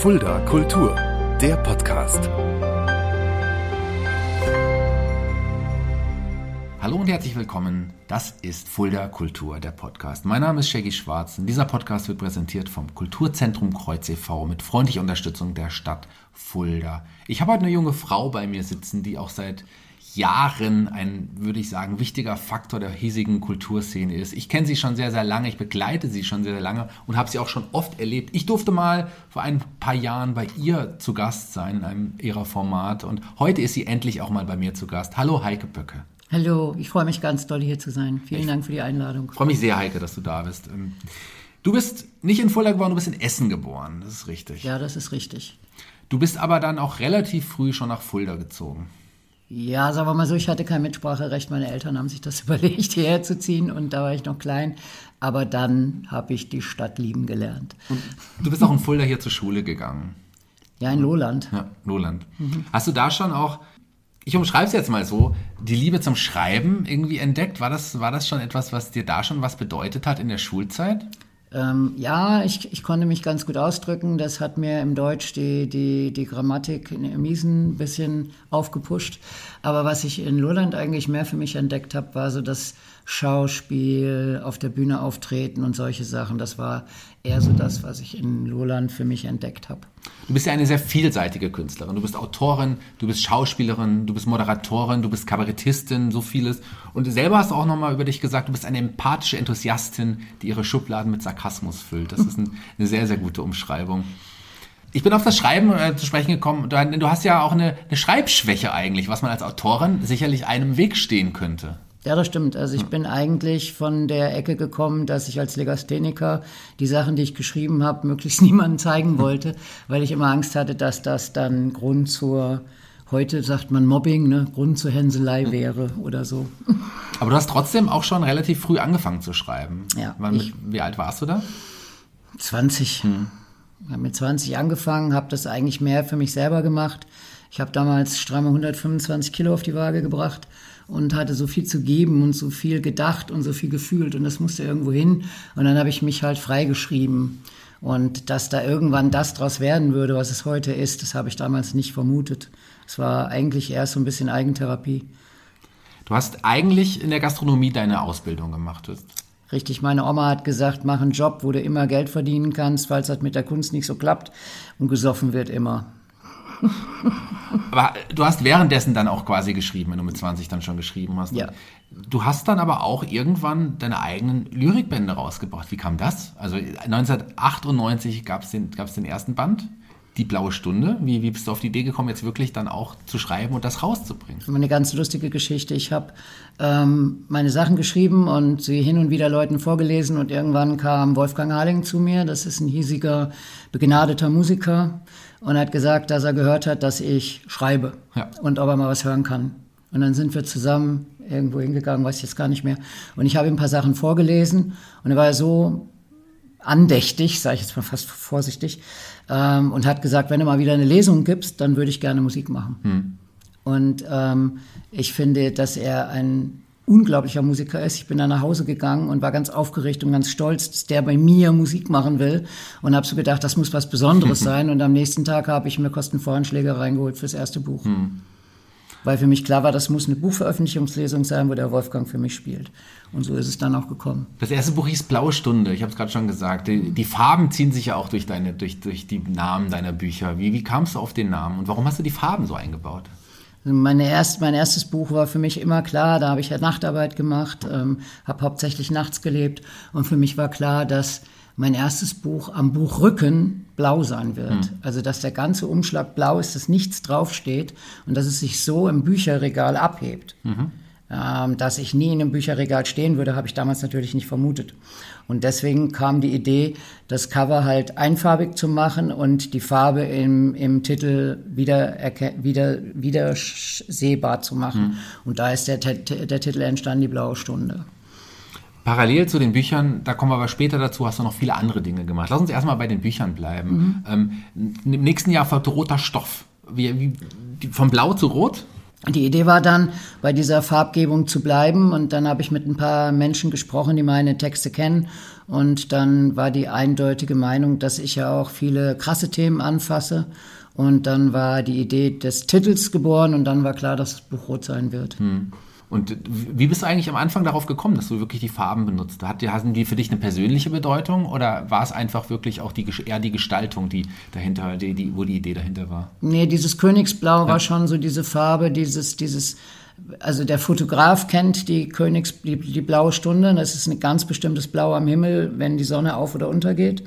Fulda Kultur, der Podcast. Hallo und herzlich willkommen. Das ist Fulda Kultur, der Podcast. Mein Name ist Shaggy Schwarz und dieser Podcast wird präsentiert vom Kulturzentrum Kreuz e.V. mit freundlicher Unterstützung der Stadt Fulda. Ich habe heute eine junge Frau bei mir sitzen, die auch seit Jahren ein, würde ich sagen, wichtiger Faktor der hiesigen Kulturszene ist. Ich kenne sie schon sehr, sehr lange, ich begleite sie schon sehr, sehr lange und habe sie auch schon oft erlebt. Ich durfte mal vor ein paar Jahren bei ihr zu Gast sein in einem ihrer Format und heute ist sie endlich auch mal bei mir zu Gast. Hallo Heike Böcke. Hallo, ich freue mich ganz doll hier zu sein. Vielen ich Dank für die Einladung. Ich freue mich sehr, Heike, dass du da bist. Ähm, du bist nicht in Fulda geboren, du bist in Essen geboren. Das ist richtig. Ja, das ist richtig. Du bist aber dann auch relativ früh schon nach Fulda gezogen. Ja, sagen wir mal so, ich hatte kein Mitspracherecht. Meine Eltern haben sich das überlegt, hierher zu ziehen und da war ich noch klein. Aber dann habe ich die Stadt lieben gelernt. Und du bist auch in Fulda hier zur Schule gegangen. Ja, in Lohland. Ja, Lohland. Mhm. Hast du da schon auch, ich umschreibe es jetzt mal so, die Liebe zum Schreiben irgendwie entdeckt? War das, war das schon etwas, was dir da schon was bedeutet hat in der Schulzeit? Ähm, ja, ich, ich konnte mich ganz gut ausdrücken. Das hat mir im Deutsch die, die, die Grammatik in Miesen ein bisschen aufgepusht. Aber was ich in Lolland eigentlich mehr für mich entdeckt habe, war so das Schauspiel, auf der Bühne auftreten und solche Sachen. Das war eher so das, was ich in Lolland für mich entdeckt habe. Du bist ja eine sehr vielseitige Künstlerin. Du bist Autorin, du bist Schauspielerin, du bist Moderatorin, du bist Kabarettistin, so vieles. Und selber hast du auch nochmal über dich gesagt, du bist eine empathische Enthusiastin, die ihre Schubladen mit Sarkasmus füllt. Das ist ein, eine sehr, sehr gute Umschreibung. Ich bin auf das Schreiben äh, zu sprechen gekommen. Du, du hast ja auch eine, eine Schreibschwäche eigentlich, was man als Autorin sicherlich einem Weg stehen könnte. Ja, das stimmt. Also ich bin eigentlich von der Ecke gekommen, dass ich als Legastheniker die Sachen, die ich geschrieben habe, möglichst niemandem zeigen wollte, weil ich immer Angst hatte, dass das dann Grund zur, heute sagt man Mobbing, ne, Grund zur Hänselei wäre oder so. Aber du hast trotzdem auch schon relativ früh angefangen zu schreiben. Ja. Ich, wie alt warst du da? 20. Hm. Ich habe mit 20 angefangen, habe das eigentlich mehr für mich selber gemacht. Ich habe damals stramme 125 Kilo auf die Waage gebracht und hatte so viel zu geben und so viel gedacht und so viel gefühlt und das musste irgendwo hin. Und dann habe ich mich halt freigeschrieben. Und dass da irgendwann das draus werden würde, was es heute ist, das habe ich damals nicht vermutet. Es war eigentlich erst so ein bisschen Eigentherapie. Du hast eigentlich in der Gastronomie deine Ausbildung gemacht. Richtig, meine Oma hat gesagt, mach einen Job, wo du immer Geld verdienen kannst, falls das mit der Kunst nicht so klappt und gesoffen wird immer. aber du hast währenddessen dann auch quasi geschrieben, wenn du mit 20 dann schon geschrieben hast. Ja. Du hast dann aber auch irgendwann deine eigenen Lyrikbände rausgebracht. Wie kam das? Also 1998 gab es den, gab's den ersten Band, Die blaue Stunde. Wie, wie bist du auf die Idee gekommen, jetzt wirklich dann auch zu schreiben und das rauszubringen? Eine ganz lustige Geschichte. Ich habe ähm, meine Sachen geschrieben und sie hin und wieder Leuten vorgelesen und irgendwann kam Wolfgang Harling zu mir. Das ist ein hiesiger, begnadeter Musiker und hat gesagt, dass er gehört hat, dass ich schreibe ja. und ob er mal was hören kann. Und dann sind wir zusammen irgendwo hingegangen, weiß ich jetzt gar nicht mehr. Und ich habe ihm ein paar Sachen vorgelesen und er war so andächtig, sage ich jetzt mal fast vorsichtig, ähm, und hat gesagt, wenn du mal wieder eine Lesung gibst, dann würde ich gerne Musik machen. Hm. Und ähm, ich finde, dass er ein unglaublicher Musiker ist. Ich bin da nach Hause gegangen und war ganz aufgeregt und ganz stolz, dass der bei mir Musik machen will und habe so gedacht, das muss was Besonderes sein. Und am nächsten Tag habe ich mir Kostenvoranschläge reingeholt fürs erste Buch. Hm. Weil für mich klar war, das muss eine Buchveröffentlichungslesung sein, wo der Wolfgang für mich spielt. Und so ist es dann auch gekommen. Das erste Buch hieß Blaue Stunde, ich habe es gerade schon gesagt. Die, die, Farben ziehen sich ja auch durch, deine, durch, durch die Namen deiner Bücher. Wie, wie kamst du auf den Namen und warum hast du die Farben so eingebaut? Meine erst, mein erstes Buch war für mich immer klar, da habe ich ja Nachtarbeit gemacht, ähm, habe hauptsächlich nachts gelebt und für mich war klar, dass mein erstes Buch am Buchrücken blau sein wird. Mhm. Also dass der ganze Umschlag blau ist, dass nichts draufsteht und dass es sich so im Bücherregal abhebt. Mhm. Ähm, dass ich nie in einem Bücherregal stehen würde, habe ich damals natürlich nicht vermutet. Und deswegen kam die Idee, das Cover halt einfarbig zu machen und die Farbe im, im Titel wieder, wieder, wieder sehbar zu machen. Mhm. Und da ist der, der Titel entstanden, die blaue Stunde. Parallel zu den Büchern, da kommen wir aber später dazu, hast du noch viele andere Dinge gemacht. Lass uns erstmal bei den Büchern bleiben. Mhm. Ähm, Im nächsten Jahr folgt roter Stoff. Wie, wie, von blau zu rot? Die Idee war dann, bei dieser Farbgebung zu bleiben und dann habe ich mit ein paar Menschen gesprochen, die meine Texte kennen und dann war die eindeutige Meinung, dass ich ja auch viele krasse Themen anfasse und dann war die Idee des Titels geboren und dann war klar, dass das Buch rot sein wird. Hm. Und wie bist du eigentlich am Anfang darauf gekommen, dass du wirklich die Farben benutzt? Hat, hatten die für dich eine persönliche Bedeutung oder war es einfach wirklich auch die, eher die Gestaltung, die dahinter, die, die, wo die Idee dahinter war? Nee, dieses Königsblau ja. war schon so diese Farbe, dieses, dieses, also der Fotograf kennt die Königs, die, die blaue Stunde. Das ist ein ganz bestimmtes Blau am Himmel, wenn die Sonne auf oder untergeht.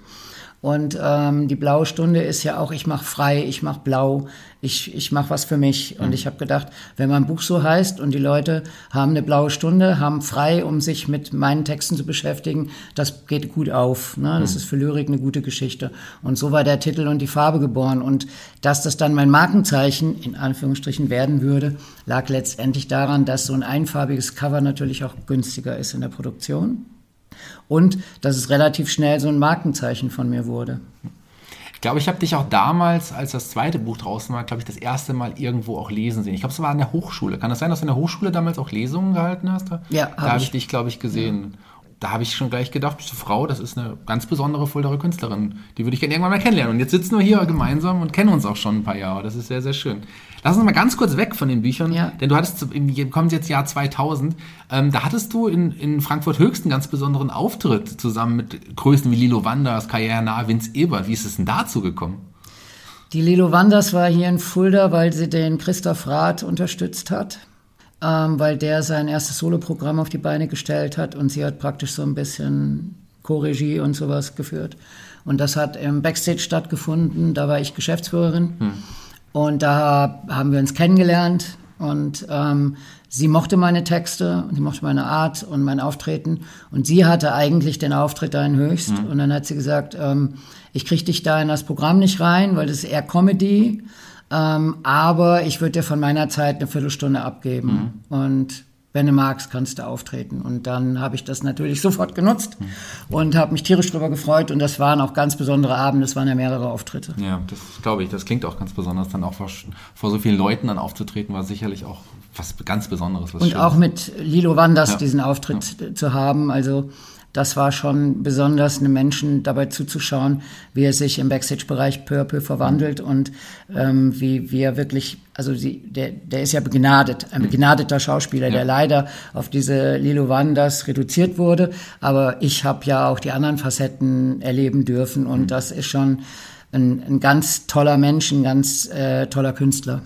Und ähm, die blaue Stunde ist ja auch, ich mache frei, ich mache blau, ich, ich mache was für mich. Und mhm. ich habe gedacht, wenn mein Buch so heißt und die Leute haben eine blaue Stunde, haben frei, um sich mit meinen Texten zu beschäftigen, das geht gut auf. Ne? Das mhm. ist für Lyrik eine gute Geschichte. Und so war der Titel und die Farbe geboren. Und dass das dann mein Markenzeichen in Anführungsstrichen werden würde, lag letztendlich daran, dass so ein einfarbiges Cover natürlich auch günstiger ist in der Produktion und dass es relativ schnell so ein Markenzeichen von mir wurde. Ich glaube, ich habe dich auch damals, als das zweite Buch draußen war, glaube ich, das erste Mal irgendwo auch lesen sehen. Ich glaube, es war an der Hochschule. Kann das sein, dass du in der Hochschule damals auch Lesungen gehalten hast? Ja, da habe ich. ich dich, glaube ich, gesehen. Ja da habe ich schon gleich gedacht, diese Frau, das ist eine ganz besondere Fuldaer Künstlerin. Die würde ich gerne irgendwann mal kennenlernen. Und jetzt sitzen wir hier gemeinsam und kennen uns auch schon ein paar Jahre. Das ist sehr, sehr schön. Lass uns mal ganz kurz weg von den Büchern, ja. denn du hattest, kommen jetzt Jahr 2000, ähm, da hattest du in, in Frankfurt höchsten ganz besonderen Auftritt zusammen mit Größen wie Lilo Wanders, Karriere nah, Vince Ebert. Wie ist es denn dazu gekommen? Die Lilo Wanders war hier in Fulda, weil sie den Christoph Rath unterstützt hat ähm, weil der sein erstes Soloprogramm auf die Beine gestellt hat und sie hat praktisch so ein bisschen Co-Regie und sowas geführt. Und das hat im Backstage stattgefunden, da war ich Geschäftsführerin hm. und da haben wir uns kennengelernt und ähm, sie mochte meine Texte und sie mochte meine Art und mein Auftreten und sie hatte eigentlich den Auftritt da in Höchst hm. und dann hat sie gesagt, ähm, ich kriege dich da in das Programm nicht rein, weil das ist eher Comedy ähm, aber ich würde dir von meiner Zeit eine Viertelstunde abgeben. Mhm. Und wenn du magst, kannst du auftreten. Und dann habe ich das natürlich sofort genutzt mhm. und habe mich tierisch darüber gefreut. Und das waren auch ganz besondere Abende, es waren ja mehrere Auftritte. Ja, das glaube ich, das klingt auch ganz besonders, dann auch vor, vor, so vielen Leuten dann aufzutreten, war sicherlich auch was ganz Besonderes. Was und Schönes. auch mit Lilo Wanders ja. diesen Auftritt ja. zu haben. Also das war schon besonders, einem Menschen dabei zuzuschauen, wie er sich im Backstage-Bereich peu verwandelt und ähm, wie, wie er wirklich, also sie, der, der ist ja begnadet, ein begnadeter Schauspieler, ja. der leider auf diese Lilo Wanders reduziert wurde. Aber ich habe ja auch die anderen Facetten erleben dürfen und mhm. das ist schon ein, ein ganz toller Mensch, ein ganz äh, toller Künstler.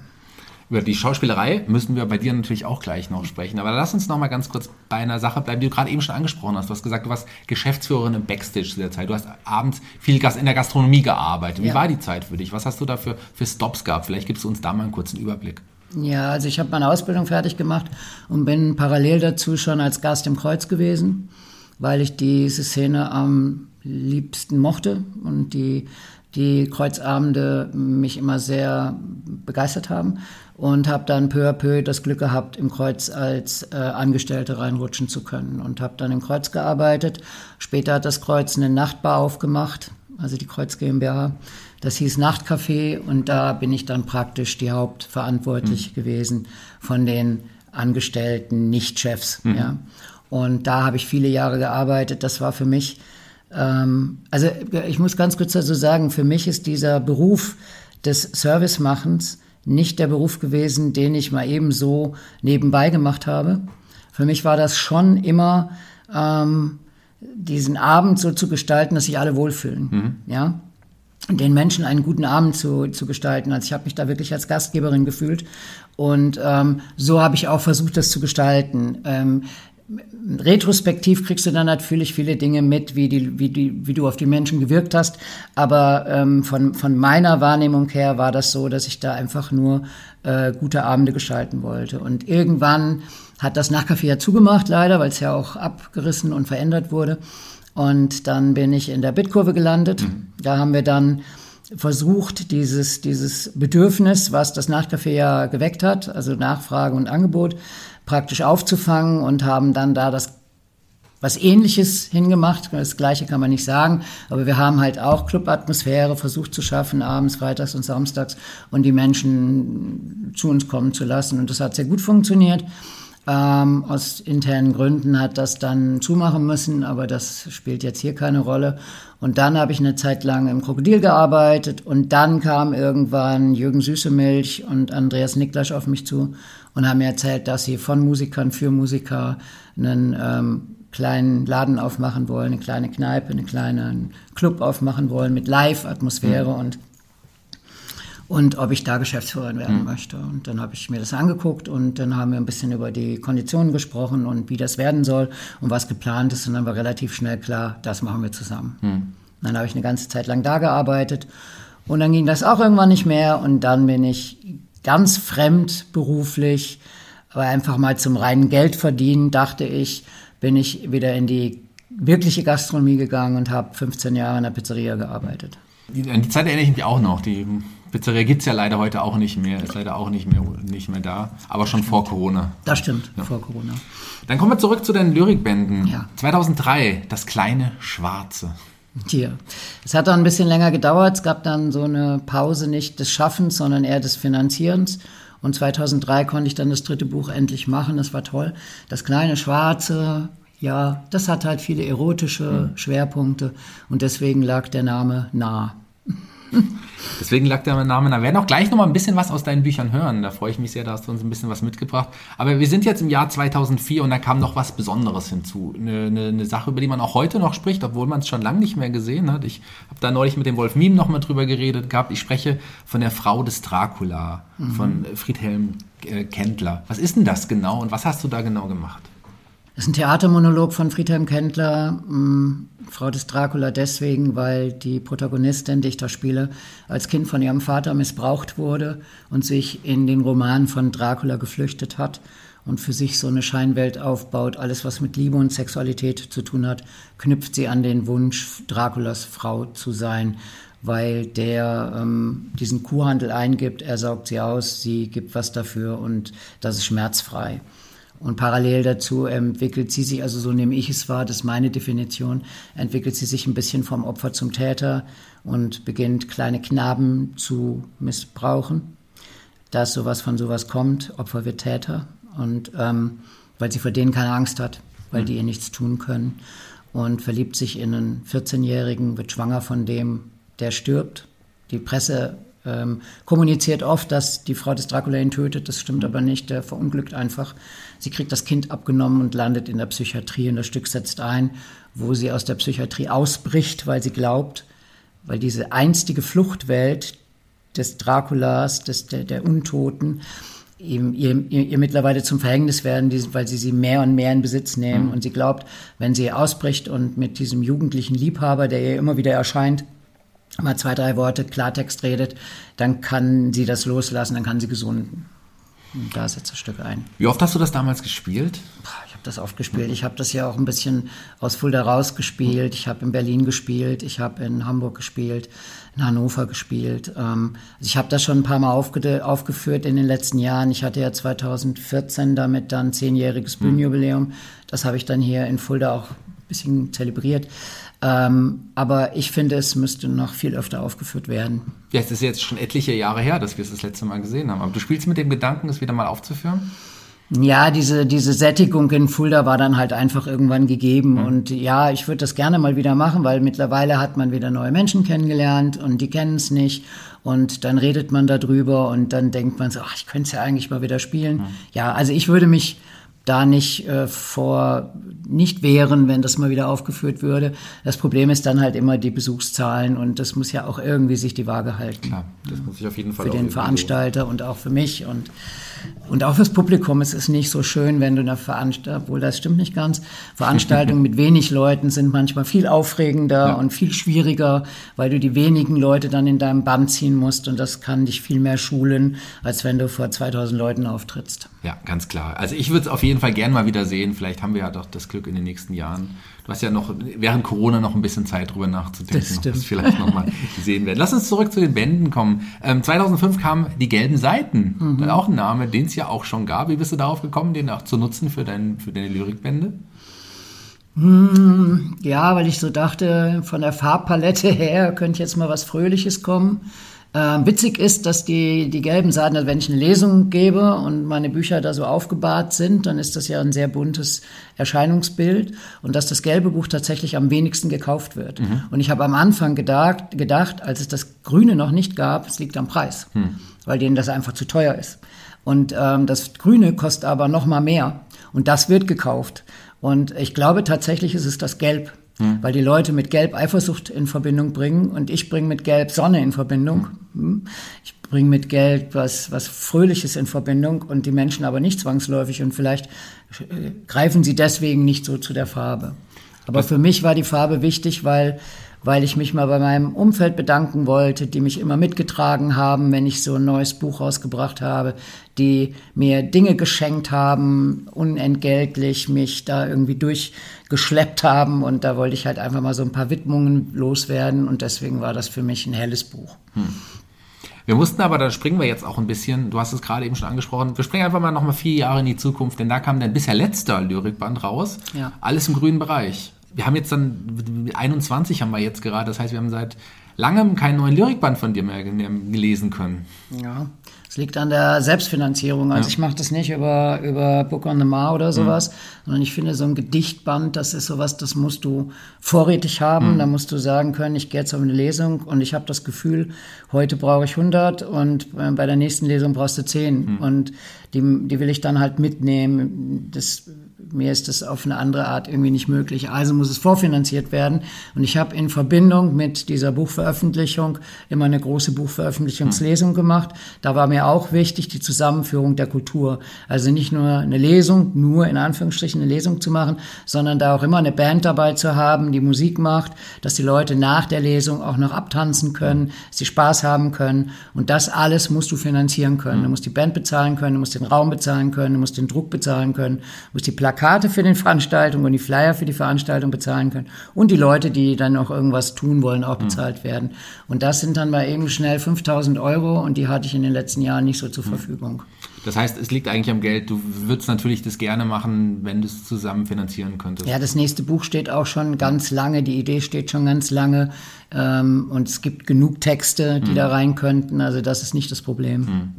Über die Schauspielerei müssen wir bei dir natürlich auch gleich noch sprechen. Aber lass uns noch mal ganz kurz bei einer Sache bleiben, die du gerade eben schon angesprochen hast. Du hast gesagt, du warst Geschäftsführerin im Backstage zu der Zeit. Du hast abends viel in der Gastronomie gearbeitet. Wie ja. war die Zeit für dich? Was hast du da für, für Stops gehabt? Vielleicht gibst du uns da mal einen kurzen Überblick. Ja, also ich habe meine Ausbildung fertig gemacht und bin parallel dazu schon als Gast im Kreuz gewesen, weil ich diese Szene am liebsten mochte und die die Kreuzabende mich immer sehr begeistert haben und habe dann peu à peu das Glück gehabt, im Kreuz als äh, Angestellte reinrutschen zu können und habe dann im Kreuz gearbeitet. Später hat das Kreuz eine Nachtbar aufgemacht, also die Kreuz GmbH. Das hieß Nachtcafé und da bin ich dann praktisch die Hauptverantwortliche mhm. gewesen von den Angestellten, Nicht-Chefs. Mhm. Ja. Und da habe ich viele Jahre gearbeitet. Das war für mich also ich muss ganz kurz dazu sagen, für mich ist dieser Beruf des Servicemachens nicht der Beruf gewesen, den ich mal eben so nebenbei gemacht habe. Für mich war das schon immer ähm, diesen Abend so zu gestalten, dass sich alle wohlfühlen. Mhm. Ja, den Menschen einen guten Abend zu, zu gestalten. Also ich habe mich da wirklich als Gastgeberin gefühlt und ähm, so habe ich auch versucht, das zu gestalten. Ähm, retrospektiv kriegst du dann natürlich viele Dinge mit, wie, die, wie, die, wie du auf die Menschen gewirkt hast. Aber ähm, von, von meiner Wahrnehmung her war das so, dass ich da einfach nur äh, gute Abende gestalten wollte. Und irgendwann hat das Nachtcafé ja zugemacht, leider, weil es ja auch abgerissen und verändert wurde. Und dann bin ich in der Bitkurve gelandet. Mhm. Da haben wir dann versucht, dieses, dieses Bedürfnis, was das Nachtcafé ja geweckt hat, also Nachfrage und Angebot, praktisch aufzufangen und haben dann da das was Ähnliches hingemacht. Das Gleiche kann man nicht sagen, aber wir haben halt auch Clubatmosphäre versucht zu schaffen, abends, freitags und samstags und die Menschen zu uns kommen zu lassen. Und das hat sehr gut funktioniert. Ähm, aus internen Gründen hat das dann zumachen müssen, aber das spielt jetzt hier keine Rolle. Und dann habe ich eine Zeit lang im Krokodil gearbeitet und dann kam irgendwann Jürgen Süßemilch und Andreas Niklasch auf mich zu und haben mir erzählt, dass sie von Musikern für Musiker einen ähm, kleinen Laden aufmachen wollen, eine kleine Kneipe, einen kleinen Club aufmachen wollen mit Live-Atmosphäre mhm. und und ob ich da Geschäftsführerin werden mhm. möchte. Und dann habe ich mir das angeguckt und dann haben wir ein bisschen über die Konditionen gesprochen und wie das werden soll und was geplant ist. Und dann war relativ schnell klar, das machen wir zusammen. Mhm. Dann habe ich eine ganze Zeit lang da gearbeitet und dann ging das auch irgendwann nicht mehr und dann bin ich ganz fremd beruflich, aber einfach mal zum reinen Geld verdienen, dachte ich, bin ich wieder in die wirkliche Gastronomie gegangen und habe 15 Jahre in der Pizzeria gearbeitet. An die Zeit erinnere ich mich auch noch. Die Pizzeria gibt es ja leider heute auch nicht mehr, ist leider auch nicht mehr, nicht mehr da, aber schon vor Corona. Das stimmt, ja. vor Corona. Dann kommen wir zurück zu den Lyrikbänden. Ja. 2003, Das kleine Schwarze. Hier. Es hat dann ein bisschen länger gedauert. Es gab dann so eine Pause nicht des Schaffens, sondern eher des Finanzierens. Und 2003 konnte ich dann das dritte Buch endlich machen. Das war toll. Das kleine Schwarze, ja, das hat halt viele erotische mhm. Schwerpunkte. Und deswegen lag der Name nah. Deswegen lag der Name da. Wir werden auch gleich noch mal ein bisschen was aus deinen Büchern hören. Da freue ich mich sehr, da hast du uns ein bisschen was mitgebracht. Aber wir sind jetzt im Jahr 2004 und da kam noch was Besonderes hinzu. Eine, eine, eine Sache, über die man auch heute noch spricht, obwohl man es schon lange nicht mehr gesehen hat. Ich habe da neulich mit dem Wolf Miem noch mal drüber geredet gehabt. Ich spreche von der Frau des Dracula, mhm. von Friedhelm äh, Kendler. Was ist denn das genau und was hast du da genau gemacht? Das ist ein Theatermonolog von Friedhelm Kendler, mh, mm, Frau des Dracula deswegen, weil die Protagonistin, die ich da spiele, als Kind von ihrem Vater missbraucht wurde und sich in den Roman von Dracula geflüchtet hat und für sich so eine Scheinwelt aufbaut. Alles, was mit Liebe und Sexualität zu tun hat, knüpft sie an den Wunsch, Draculas Frau zu sein, weil der ähm, diesen Kuhhandel eingibt, er saugt sie aus, sie gibt was dafür und das ist schmerzfrei. Und parallel dazu entwickelt sie sich, also so nehme ich es wahr, das ist meine Definition, entwickelt sie sich ein bisschen vom Opfer zum Täter und beginnt kleine Knaben zu missbrauchen. Dass sowas von sowas kommt, Opfer wird Täter. Und ähm, weil sie vor denen keine Angst hat, weil die ihr nichts tun können. Und verliebt sich in einen 14-Jährigen, wird schwanger von dem, der stirbt. Die Presse ähm, kommuniziert oft, dass die Frau des Dracula ihn tötet. Das stimmt aber nicht. Der verunglückt einfach. Sie kriegt das Kind abgenommen und landet in der Psychiatrie. Und das Stück setzt ein, wo sie aus der Psychiatrie ausbricht, weil sie glaubt, weil diese einstige Fluchtwelt des Draculas, des, der, der Untoten, ihr, ihr, ihr, mittlerweile zum Verhängnis werden, weil sie sie mehr und mehr in Besitz nehmen. Mhm. Und sie glaubt, wenn sie ausbricht und mit diesem jugendlichen Liebhaber, der ihr immer wieder erscheint, mal zwei, drei Worte Klartext redet, dann kann sie das loslassen, dann kann sie gesunden. Und da setzt das Stück ein. Wie oft hast du das damals gespielt? Ich habe das oft gespielt. Ich habe das ja auch ein bisschen aus Fulda raus gespielt. Ich habe in Berlin gespielt. Ich habe in Hamburg gespielt, in Hannover gespielt. Ähm, also ich habe das schon ein paar Mal aufge aufgeführt in den letzten Jahren. Ich hatte ja 2014 damit dann zehnjähriges hm. Bühnenjubiläum. Das habe ich dann hier in Fulda auch ein bisschen zelebriert. Ähm, aber ich finde, es müsste noch viel öfter aufgeführt werden. Ja, es ist jetzt schon etliche Jahre her, dass wir es das letzte Mal gesehen haben. Aber du spielst mit dem Gedanken, es wieder mal aufzuführen? Ja, diese, diese Sättigung in Fulda war dann halt einfach irgendwann gegeben. Mhm. Und ja, ich würde das gerne mal wieder machen, weil mittlerweile hat man wieder neue Menschen kennengelernt und die kennen es nicht. Und dann redet man darüber und dann denkt man so, ach, ich könnte es ja eigentlich mal wieder spielen. Mhm. Ja, also ich würde mich da nicht äh, vor nicht wehren, wenn das mal wieder aufgeführt würde. Das Problem ist dann halt immer die Besuchszahlen und das muss ja auch irgendwie sich die Waage halten. Klar, das muss ich auf jeden Fall. Für den Veranstalter und auch für mich und und auch fürs Publikum ist es nicht so schön, wenn du eine Veranstaltung, obwohl das stimmt nicht ganz, Veranstaltungen mit wenig Leuten sind manchmal viel aufregender ja. und viel schwieriger, weil du die wenigen Leute dann in deinem Band ziehen musst und das kann dich viel mehr schulen, als wenn du vor 2000 Leuten auftrittst. Ja, ganz klar. Also ich würde es auf jeden Fall gern mal wieder sehen. Vielleicht haben wir ja doch das Glück in den nächsten Jahren. Du hast ja noch während Corona noch ein bisschen Zeit drüber nachzudenken, das stimmt. ob vielleicht nochmal gesehen werden. Lass uns zurück zu den Bänden kommen. Ähm, 2005 kamen die gelben Seiten. Mhm. Auch ein Name, den es ja auch schon gab. Wie bist du darauf gekommen, den auch zu nutzen für, dein, für deine Lyrikbände? Hm, ja, weil ich so dachte, von der Farbpalette her könnte jetzt mal was Fröhliches kommen. Ähm, witzig ist, dass die, die gelben Seiten, also wenn ich eine Lesung gebe und meine Bücher da so aufgebahrt sind, dann ist das ja ein sehr buntes Erscheinungsbild und dass das gelbe Buch tatsächlich am wenigsten gekauft wird. Mhm. Und ich habe am Anfang gedacht, gedacht, als es das Grüne noch nicht gab, es liegt am Preis, mhm. weil denen das einfach zu teuer ist. Und ähm, das Grüne kostet aber noch mal mehr und das wird gekauft. Und ich glaube tatsächlich ist es das Gelb hm. Weil die Leute mit Gelb Eifersucht in Verbindung bringen und ich bringe mit Gelb Sonne in Verbindung. Hm. Ich bringe mit Gelb was, was Fröhliches in Verbindung und die Menschen aber nicht zwangsläufig und vielleicht äh, greifen sie deswegen nicht so zu der Farbe. Aber für mich war die Farbe wichtig, weil weil ich mich mal bei meinem Umfeld bedanken wollte, die mich immer mitgetragen haben, wenn ich so ein neues Buch rausgebracht habe, die mir Dinge geschenkt haben, unentgeltlich mich da irgendwie durchgeschleppt haben und da wollte ich halt einfach mal so ein paar Widmungen loswerden und deswegen war das für mich ein helles Buch. Hm. Wir mussten aber, da springen wir jetzt auch ein bisschen, du hast es gerade eben schon angesprochen, wir springen einfach mal nochmal vier Jahre in die Zukunft, denn da kam dein bisher letzter Lyrikband raus. Ja. Alles im grünen Bereich wir haben jetzt dann 21 haben wir jetzt gerade, das heißt, wir haben seit langem keinen neuen Lyrikband von dir mehr gelesen können. Ja, es liegt an der Selbstfinanzierung. Also ja. ich mache das nicht über, über Book on the Mar oder sowas, mhm. sondern ich finde so ein Gedichtband, das ist sowas, das musst du vorrätig haben. Mhm. Da musst du sagen können, ich gehe jetzt auf eine Lesung und ich habe das Gefühl, heute brauche ich 100 und äh, bei der nächsten Lesung brauchst du 10. Mhm. Und die, die will ich dann halt mitnehmen. Das mir ist das auf eine andere Art irgendwie nicht möglich. Also muss es vorfinanziert werden. Und ich habe in Verbindung mit dieser Buchveröffentlichung immer eine große Buchveröffentlichungslesung gemacht. Da war mir auch wichtig die Zusammenführung der Kultur. Also nicht nur eine Lesung, nur in Anführungsstrichen eine Lesung zu machen, sondern da auch immer eine Band dabei zu haben, die Musik macht, dass die Leute nach der Lesung auch noch abtanzen können, dass sie Spaß haben können. Und das alles musst du finanzieren können. Du musst die Band bezahlen können, du musst den Raum bezahlen können, du musst den Druck bezahlen können, du musst die Plakate Plakate für die Veranstaltung und die Flyer für die Veranstaltung bezahlen können und die Leute, die dann noch irgendwas tun wollen, auch hm. bezahlt mhm. werden. Und das sind dann mal eben schnell 5000 Euro und die hatte ich in den letzten Jahren nicht so zur mhm. Verfügung. Das heißt, es liegt eigentlich am Geld. Du würdest natürlich das gerne machen, wenn du es zusammen finanzieren könntest. Ja, das nächste Buch steht auch schon ganz lange. Die Idee steht schon ganz lange. Ähm, und es gibt genug Texte, die mhm. da rein könnten. Also das ist nicht das Problem.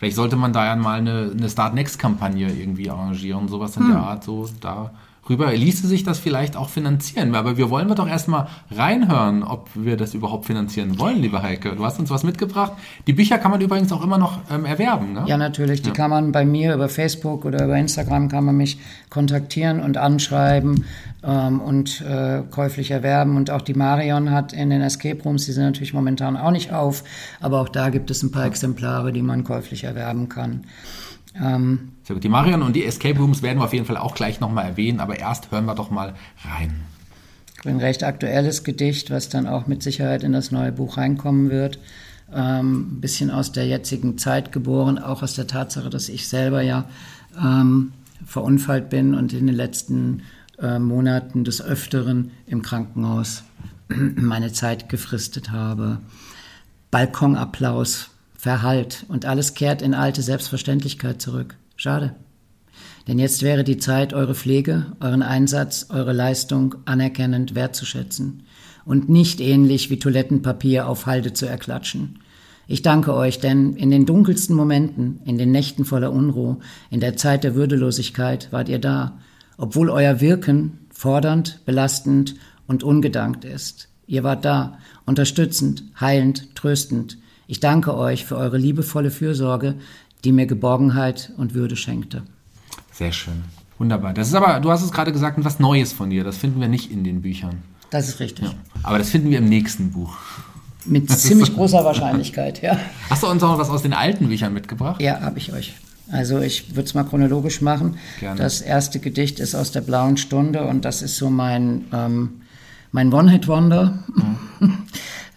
Vielleicht sollte man da ja mal eine, eine Start Next-Kampagne irgendwie arrangieren, sowas in hm. der Art, so da rüber. Ließe sich das vielleicht auch finanzieren? Aber wir wollen wir doch erstmal reinhören, ob wir das überhaupt finanzieren wollen, liebe Heike. Du hast uns was mitgebracht. Die Bücher kann man übrigens auch immer noch ähm, erwerben, ne? Ja, natürlich. Die ja. kann man bei mir über Facebook oder über Instagram kann man mich kontaktieren und anschreiben ähm, und äh, käuflich erwerben. Und auch die Marion hat in den Escape Rooms, die sind natürlich momentan auch nicht auf, aber auch da gibt es ein paar Exemplare, die man käuflich erwerben kann. Ähm, Sehr gut. Die Marion und die Escape Rooms werden wir auf jeden Fall auch gleich nochmal erwähnen, aber erst hören wir doch mal rein. Ein recht aktuelles Gedicht, was dann auch mit Sicherheit in das neue Buch reinkommen wird. Ähm, ein bisschen aus der jetzigen Zeit geboren, auch aus der Tatsache, dass ich selber ja ähm, verunfallt bin und in den letzten äh, Monaten des Öfteren im Krankenhaus meine Zeit gefristet habe. Balkonapplaus verhallt und alles kehrt in alte Selbstverständlichkeit zurück. Schade. Denn jetzt wäre die Zeit, eure Pflege, euren Einsatz, eure Leistung anerkennend wertzuschätzen und nicht ähnlich wie Toilettenpapier auf Halde zu erklatschen. Ich danke euch, denn in den dunkelsten Momenten, in den Nächten voller Unruhe, in der Zeit der Würdelosigkeit wart ihr da, obwohl euer Wirken fordernd, belastend und ungedankt ist. Ihr wart da, unterstützend, heilend, tröstend, ich danke euch für eure liebevolle Fürsorge, die mir Geborgenheit und Würde schenkte. Sehr schön. Wunderbar. Das ist aber, du hast es gerade gesagt, etwas Neues von dir. Das finden wir nicht in den Büchern. Das ist richtig. Ja. Aber das finden wir im nächsten Buch. Mit das ziemlich großer Wahrscheinlichkeit, ja. Hast du uns auch noch was aus den alten Büchern mitgebracht? Ja, habe ich euch. Also ich würde es mal chronologisch machen. Gerne. Das erste Gedicht ist aus der blauen Stunde und das ist so mein, ähm, mein One-Hit-Wonder. Mhm.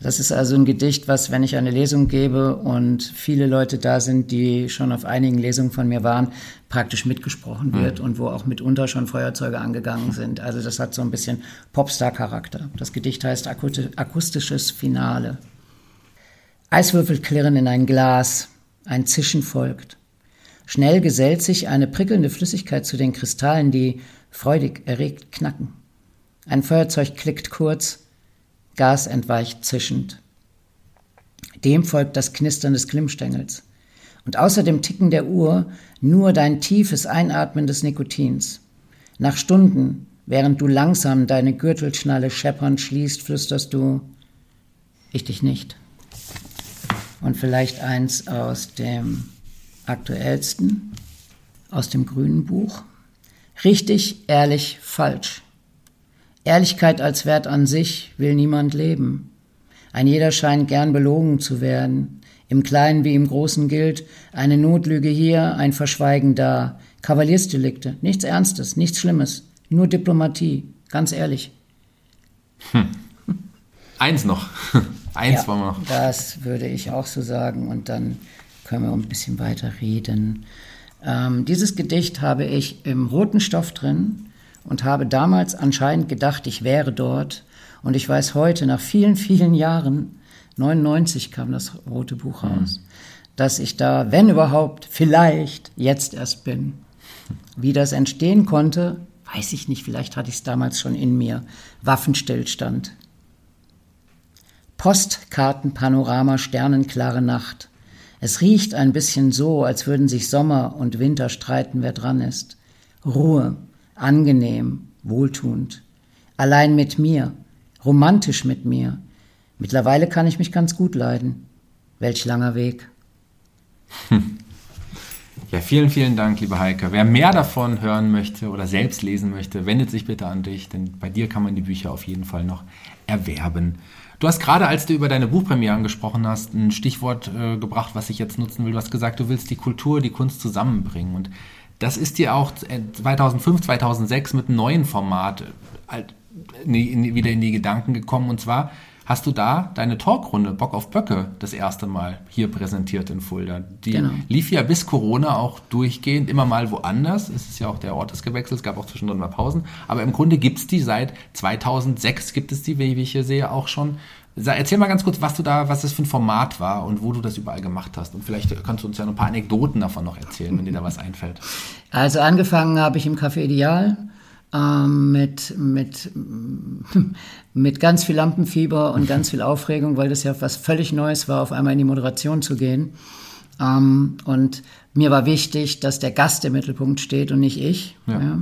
Das ist also ein Gedicht, was, wenn ich eine Lesung gebe und viele Leute da sind, die schon auf einigen Lesungen von mir waren, praktisch mitgesprochen mhm. wird mhm. und wo auch mitunter schon Feuerzeuge angegangen sind. Also das hat so ein bisschen Popstar-Charakter. Das Gedicht heißt Akustisches Finale. Eiswürfel klirren in ein Glas, ein Zischen folgt. Schnell gesellt sich eine prickelnde Flüssigkeit zu den Kristallen, die freudig erregt knacken. Ein Feuerzeug klickt kurz, Gas entweicht zischend. Dem folgt das Knistern des Klimmstängels. Und außer dem Ticken der Uhr nur dein tiefes Einatmen des Nikotins. Nach Stunden, während du langsam deine Gürtelschnalle scheppernd schließt, flüsterst du, ich dich nicht. Und vielleicht eins aus dem aktuellsten, aus dem grünen Buch. Richtig, ehrlich, falsch. Ehrlichkeit als Wert an sich will niemand leben. Ein jeder scheint gern belogen zu werden. Im Kleinen wie im Großen gilt, eine Notlüge hier, ein Verschweigen da. Kavaliersdelikte, nichts Ernstes, nichts Schlimmes, nur Diplomatie, ganz ehrlich. Hm. Eins noch. Eins ja, wollen wir noch. Das würde ich auch so sagen und dann können wir ein bisschen weiter reden. Ähm, dieses Gedicht habe ich im roten Stoff drin und habe damals anscheinend gedacht, ich wäre dort. Und ich weiß heute, nach vielen, vielen Jahren, 99 kam das rote Buch mhm. raus, mhm. dass ich da, wenn überhaupt, vielleicht jetzt erst bin. Wie das entstehen konnte, weiß ich nicht, vielleicht hatte ich es damals schon in mir. Waffenstillstand. Postkartenpanorama, sternenklare Nacht. Es riecht ein bisschen so, als würden sich Sommer und Winter streiten, wer dran ist. Ruhe, angenehm, wohltuend. Allein mit mir, romantisch mit mir. Mittlerweile kann ich mich ganz gut leiden. Welch langer Weg. Hm. Ja, vielen, vielen Dank, liebe Heike. Wer mehr davon hören möchte oder selbst lesen möchte, wendet sich bitte an dich, denn bei dir kann man die Bücher auf jeden Fall noch erwerben. Du hast gerade, als du über deine Buchpremieren gesprochen hast, ein Stichwort äh, gebracht, was ich jetzt nutzen will. Du hast gesagt, du willst die Kultur, die Kunst zusammenbringen. Und das ist dir auch 2005, 2006 mit einem neuen Format äh, wieder in die Gedanken gekommen. Und zwar hast du da deine Talkrunde Bock auf Böcke das erste Mal hier präsentiert in Fulda. Die genau. lief ja bis Corona auch durchgehend, immer mal woanders. Es ist ja auch der Ort des gewechselt, es gab auch zwischendrin mal Pausen. Aber im Grunde gibt es die seit 2006, gibt es die, wie ich hier sehe, auch schon. Erzähl mal ganz kurz, was du da, was das für ein Format war und wo du das überall gemacht hast. Und vielleicht kannst du uns ja noch ein paar Anekdoten davon noch erzählen, wenn dir da was einfällt. Also angefangen habe ich im Café Ideal ähm, mit, mit, mit ganz viel Lampenfieber und ganz viel Aufregung, weil das ja was völlig Neues war, auf einmal in die Moderation zu gehen. Ähm, und mir war wichtig, dass der Gast im Mittelpunkt steht und nicht ich. Ja. Ja.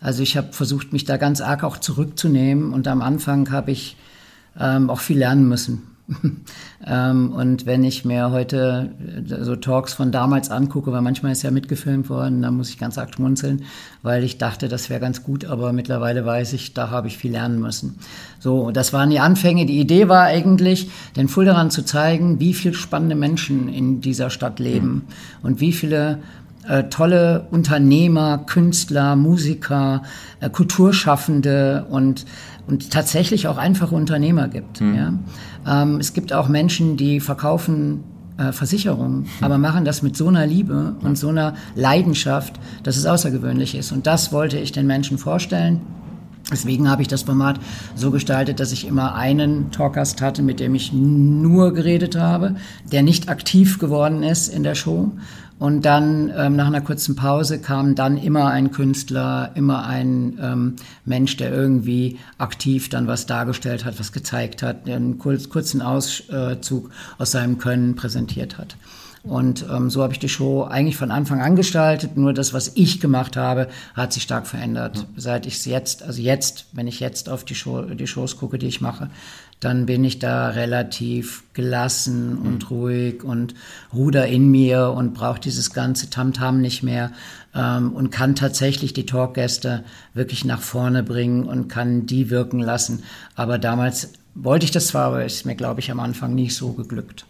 Also ich habe versucht, mich da ganz arg auch zurückzunehmen und am Anfang habe ich ähm, auch viel lernen müssen. ähm, und wenn ich mir heute äh, so Talks von damals angucke, weil manchmal ist ja mitgefilmt worden, dann muss ich ganz arg schmunzeln, weil ich dachte, das wäre ganz gut, aber mittlerweile weiß ich, da habe ich viel lernen müssen. So, das waren die Anfänge. Die Idee war eigentlich, den Fuldaern zu zeigen, wie viele spannende Menschen in dieser Stadt leben und wie viele äh, tolle Unternehmer, Künstler, Musiker, äh, Kulturschaffende und und tatsächlich auch einfache Unternehmer gibt. Mhm. Ja? Ähm, es gibt auch Menschen, die verkaufen äh, Versicherungen, mhm. aber machen das mit so einer Liebe und so einer Leidenschaft, dass es außergewöhnlich ist. Und das wollte ich den Menschen vorstellen. Deswegen habe ich das Format so gestaltet, dass ich immer einen Talkgast hatte, mit dem ich nur geredet habe, der nicht aktiv geworden ist in der Show, und dann ähm, nach einer kurzen Pause kam dann immer ein Künstler, immer ein ähm, Mensch, der irgendwie aktiv dann was dargestellt hat, was gezeigt hat, einen kurz, kurzen Auszug aus seinem Können präsentiert hat. Und ähm, so habe ich die Show eigentlich von Anfang an gestaltet. Nur das, was ich gemacht habe, hat sich stark verändert. Mhm. Seit ich es jetzt, also jetzt, wenn ich jetzt auf die, Show, die Shows gucke, die ich mache, dann bin ich da relativ gelassen und mhm. ruhig und ruder in mir und brauche dieses ganze Tamtam -Tam nicht mehr ähm, und kann tatsächlich die Talkgäste wirklich nach vorne bringen und kann die wirken lassen. Aber damals wollte ich das zwar, aber ist mir, glaube ich, am Anfang nicht so geglückt.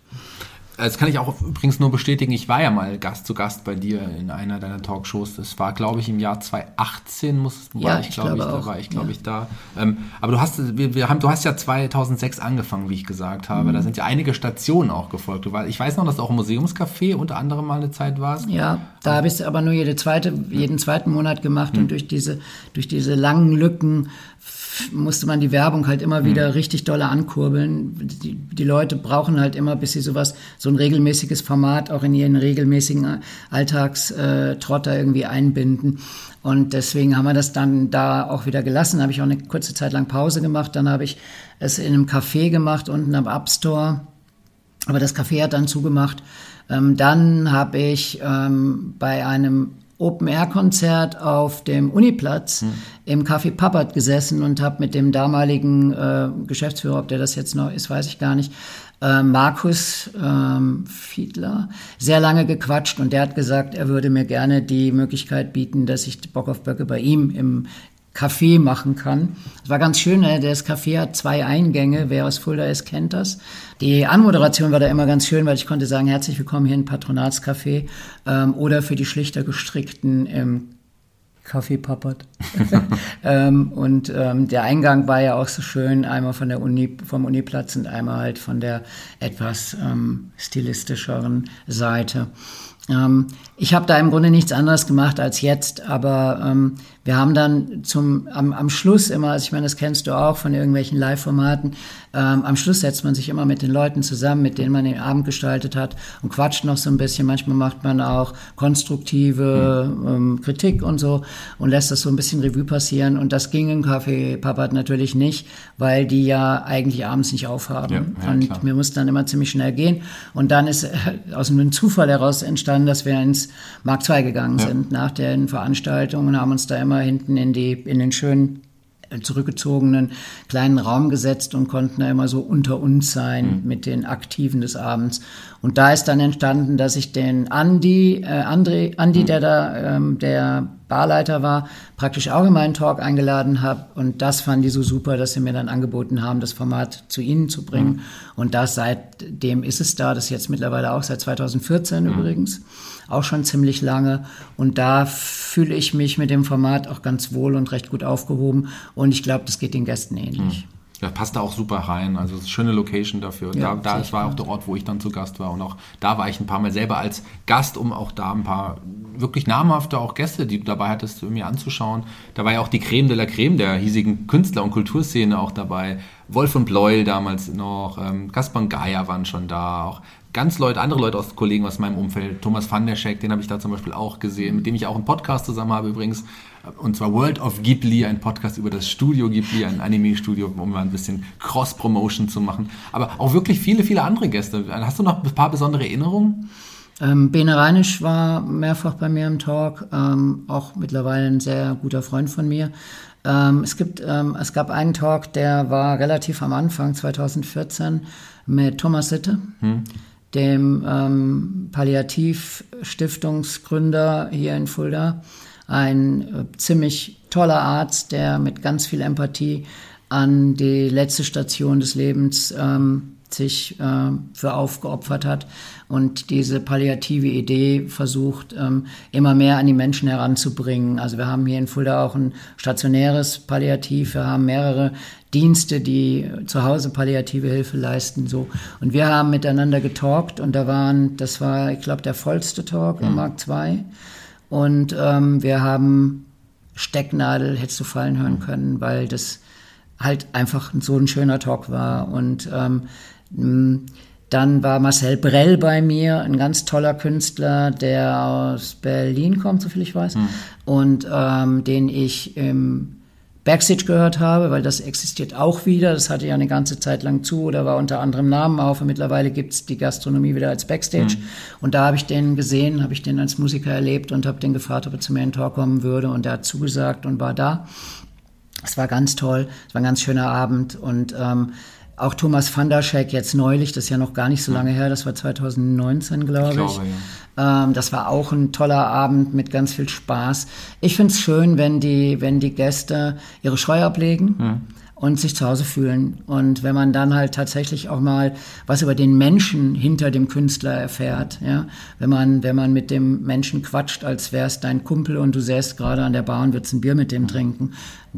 Das kann ich auch übrigens nur bestätigen. Ich war ja mal Gast zu Gast bei dir in einer deiner Talkshows. Das war, glaube ich, im Jahr 2018 muss, war ja, ich, glaube ich, da war ich, glaube ja. ich, da. Ähm, aber du hast, wir, wir haben, du hast ja 2006 angefangen, wie ich gesagt habe. Mhm. Da sind ja einige Stationen auch gefolgt. ich weiß noch, dass du auch im Museumscafé unter anderem mal eine Zeit warst. Ja, da habe ich es aber nur jede zweite, jeden zweiten Monat gemacht mhm. und durch diese, durch diese langen Lücken musste man die Werbung halt immer wieder mhm. richtig dolle ankurbeln. Die, die Leute brauchen halt immer, bis sie sowas, so ein regelmäßiges Format auch in ihren regelmäßigen Alltagstrotter irgendwie einbinden. Und deswegen haben wir das dann da auch wieder gelassen. Habe ich auch eine kurze Zeit lang Pause gemacht. Dann habe ich es in einem Café gemacht, unten am App Store. Aber das Café hat dann zugemacht. Ähm, dann habe ich ähm, bei einem Open-Air-Konzert auf dem Uniplatz hm. im Café Pappert gesessen und habe mit dem damaligen äh, Geschäftsführer, ob der das jetzt noch ist, weiß ich gar nicht, äh, Markus ähm, Fiedler, sehr lange gequatscht und der hat gesagt, er würde mir gerne die Möglichkeit bieten, dass ich Bock auf Böcke bei ihm im Café machen kann. Es war ganz schön, ne? das Café hat zwei Eingänge, wer aus Fulda ist, kennt das. Die Anmoderation war da immer ganz schön, weil ich konnte sagen, herzlich willkommen hier in Patronatscafé ähm, oder für die schlichter gestrickten im Kaffee Pappert. ähm, und ähm, der Eingang war ja auch so schön, einmal von der Uni, vom Uniplatz und einmal halt von der etwas ähm, stilistischeren Seite. Ähm, ich habe da im Grunde nichts anderes gemacht als jetzt, aber ähm, wir haben dann zum am, am Schluss immer, also ich meine, das kennst du auch von irgendwelchen Live-Formaten, ähm, am Schluss setzt man sich immer mit den Leuten zusammen, mit denen man den Abend gestaltet hat und quatscht noch so ein bisschen. Manchmal macht man auch konstruktive mhm. ähm, Kritik und so und lässt das so ein bisschen Revue passieren. Und das ging im Café Papat natürlich nicht, weil die ja eigentlich abends nicht aufhaben. Ja, ja, und klar. wir mussten dann immer ziemlich schnell gehen. Und dann ist äh, aus einem Zufall heraus entstanden, dass wir ins Mark II gegangen ja. sind nach den Veranstaltungen und haben uns da immer hinten in die, in den schönen äh, zurückgezogenen kleinen Raum gesetzt und konnten da immer so unter uns sein mhm. mit den Aktiven des Abends. Und da ist dann entstanden, dass ich den Andi, äh, André, Andi, mhm. der da ähm, der Barleiter war, praktisch auch in meinen Talk eingeladen habe. Und das fanden die so super, dass sie mir dann angeboten haben, das Format zu ihnen zu bringen. Mhm. Und das seitdem ist es da, das ist jetzt mittlerweile auch seit 2014 mhm. übrigens auch schon ziemlich lange. Und da fühle ich mich mit dem Format auch ganz wohl und recht gut aufgehoben. Und ich glaube, das geht den Gästen ähnlich. Mhm. Ja, passt da auch super rein. Also schöne Location dafür. Ja, da, da war auch der Ort, wo ich dann zu Gast war. Und auch da war ich ein paar Mal selber als Gast, um auch da ein paar wirklich namhafte auch Gäste, die du dabei hattest, mir anzuschauen. Da war ja auch die Creme de la Creme der hiesigen Künstler- und Kulturszene auch dabei. Wolf und Bleuel damals noch, ähm, Kaspar und Geier waren schon da, auch ganz Leute, andere Leute aus Kollegen aus meinem Umfeld, Thomas van der Scheck, den habe ich da zum Beispiel auch gesehen, mit dem ich auch einen Podcast zusammen habe übrigens, und zwar World of Ghibli, ein Podcast über das Studio Ghibli, ein Anime-Studio, um mal ein bisschen Cross-Promotion zu machen. Aber auch wirklich viele, viele andere Gäste. Hast du noch ein paar besondere Erinnerungen? Ähm, Bene Reinisch war mehrfach bei mir im Talk, ähm, auch mittlerweile ein sehr guter Freund von mir. Ähm, es, gibt, ähm, es gab einen Talk, der war relativ am Anfang, 2014, mit Thomas Sitte. Hm dem ähm, Palliativstiftungsgründer hier in Fulda, ein äh, ziemlich toller Arzt, der mit ganz viel Empathie an die letzte Station des Lebens ähm, sich äh, für aufgeopfert hat und diese palliative Idee versucht, ähm, immer mehr an die Menschen heranzubringen. Also wir haben hier in Fulda auch ein stationäres Palliativ, wir haben mehrere Dienste, die zu Hause palliative Hilfe leisten, so. Und wir haben miteinander getalkt und da waren, das war, ich glaube, der vollste Talk mhm. im Mark II. Und ähm, wir haben Stecknadel hättest du fallen hören können, weil das halt einfach so ein schöner Talk war. Und ähm, dann war Marcel Brell bei mir, ein ganz toller Künstler, der aus Berlin kommt, soviel ich weiß, mhm. und ähm, den ich im Backstage gehört habe, weil das existiert auch wieder. Das hatte ja eine ganze Zeit lang zu oder war unter anderem Namen auf. Und mittlerweile gibt's die Gastronomie wieder als Backstage. Mhm. Und da habe ich den gesehen, habe ich den als Musiker erlebt und habe den gefragt, ob er zu mir in Tor kommen würde. Und er hat zugesagt und war da. Es war ganz toll. Es war ein ganz schöner Abend. Und ähm, auch Thomas van der Scheck jetzt neulich, das ist ja noch gar nicht so lange her, das war 2019, glaube ich. Glaube, ja. ähm, das war auch ein toller Abend mit ganz viel Spaß. Ich finde es schön, wenn die, wenn die Gäste ihre Scheu ablegen. Mhm und sich zu Hause fühlen. Und wenn man dann halt tatsächlich auch mal was über den Menschen hinter dem Künstler erfährt, ja, wenn man, wenn man mit dem Menschen quatscht, als wäre es dein Kumpel und du säßt gerade an der Bar und würdest ein Bier mit dem trinken,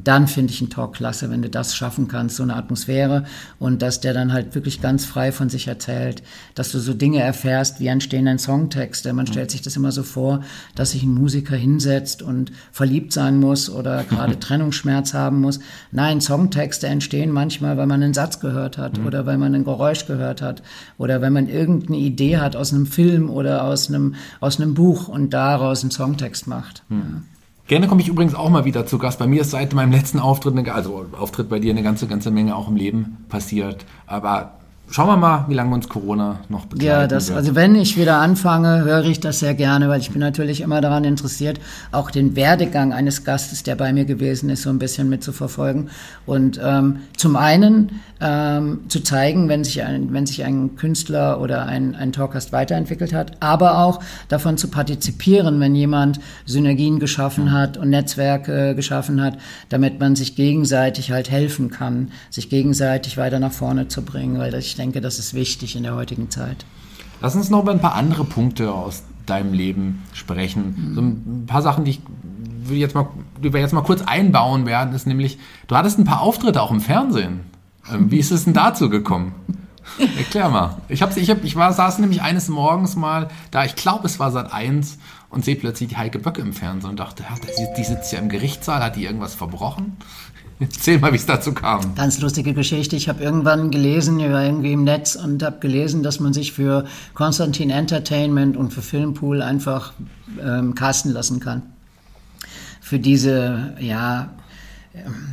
dann finde ich einen Talk klasse, wenn du das schaffen kannst, so eine Atmosphäre und dass der dann halt wirklich ganz frei von sich erzählt, dass du so Dinge erfährst, wie entstehen ein Songtexte. Man stellt sich das immer so vor, dass sich ein Musiker hinsetzt und verliebt sein muss oder gerade Trennungsschmerz haben muss. Nein, Songtext Songtexte entstehen manchmal, weil man einen Satz gehört hat mhm. oder weil man ein Geräusch gehört hat oder wenn man irgendeine Idee hat aus einem Film oder aus einem, aus einem Buch und daraus einen Songtext macht. Mhm. Ja. Gerne komme ich übrigens auch mal wieder zu Gast. Bei mir ist seit meinem letzten Auftritt, eine, also Auftritt bei dir, eine ganze, ganze Menge auch im Leben passiert. Aber Schauen wir mal, wie lange uns Corona noch begleitet. Ja, das, also wenn ich wieder anfange, höre ich das sehr gerne, weil ich bin natürlich immer daran interessiert, auch den Werdegang eines Gastes, der bei mir gewesen ist, so ein bisschen mitzuverfolgen. Und ähm, zum einen ähm, zu zeigen, wenn sich ein, wenn sich ein Künstler oder ein, ein Talkast weiterentwickelt hat, aber auch davon zu partizipieren, wenn jemand Synergien geschaffen hat und Netzwerke geschaffen hat, damit man sich gegenseitig halt helfen kann, sich gegenseitig weiter nach vorne zu bringen, weil ich denke, das ist wichtig in der heutigen Zeit. Lass uns noch über ein paar andere Punkte aus deinem Leben sprechen. Mhm. So ein paar Sachen, die ich will jetzt mal, die wir jetzt mal kurz einbauen werden, ist nämlich, du hattest ein paar Auftritte auch im Fernsehen. Ähm, wie ist es denn dazu gekommen? Erklär mal. Ich, hab's, ich, hab, ich war, saß nämlich eines Morgens mal da, ich glaube, es war seit eins und sehe plötzlich die Heike Böcke im Fernsehen und dachte, die, die sitzt ja im Gerichtssaal, hat die irgendwas verbrochen? Erzähl mal, wie es dazu kam. Ganz lustige Geschichte. Ich habe irgendwann gelesen, ich war irgendwie im Netz und habe gelesen, dass man sich für Konstantin Entertainment und für Filmpool einfach ähm, casten lassen kann. Für diese, ja,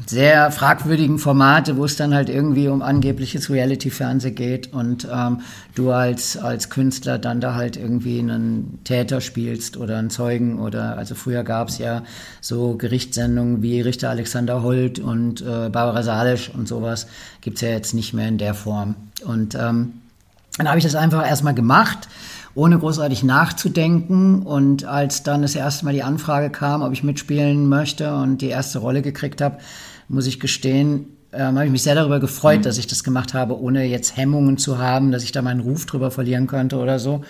sehr fragwürdigen Formate, wo es dann halt irgendwie um angebliches Reality-Fernsehen geht und ähm, du als, als Künstler dann da halt irgendwie einen Täter spielst oder einen Zeugen oder also früher gab es ja so Gerichtssendungen wie Richter Alexander Holt und äh, Barbara Salisch und sowas gibt's ja jetzt nicht mehr in der Form. Und ähm, dann habe ich das einfach erstmal gemacht ohne großartig nachzudenken. Und als dann das erste Mal die Anfrage kam, ob ich mitspielen möchte und die erste Rolle gekriegt habe, muss ich gestehen, ähm, habe ich mich sehr darüber gefreut, mhm. dass ich das gemacht habe, ohne jetzt Hemmungen zu haben, dass ich da meinen Ruf drüber verlieren könnte oder so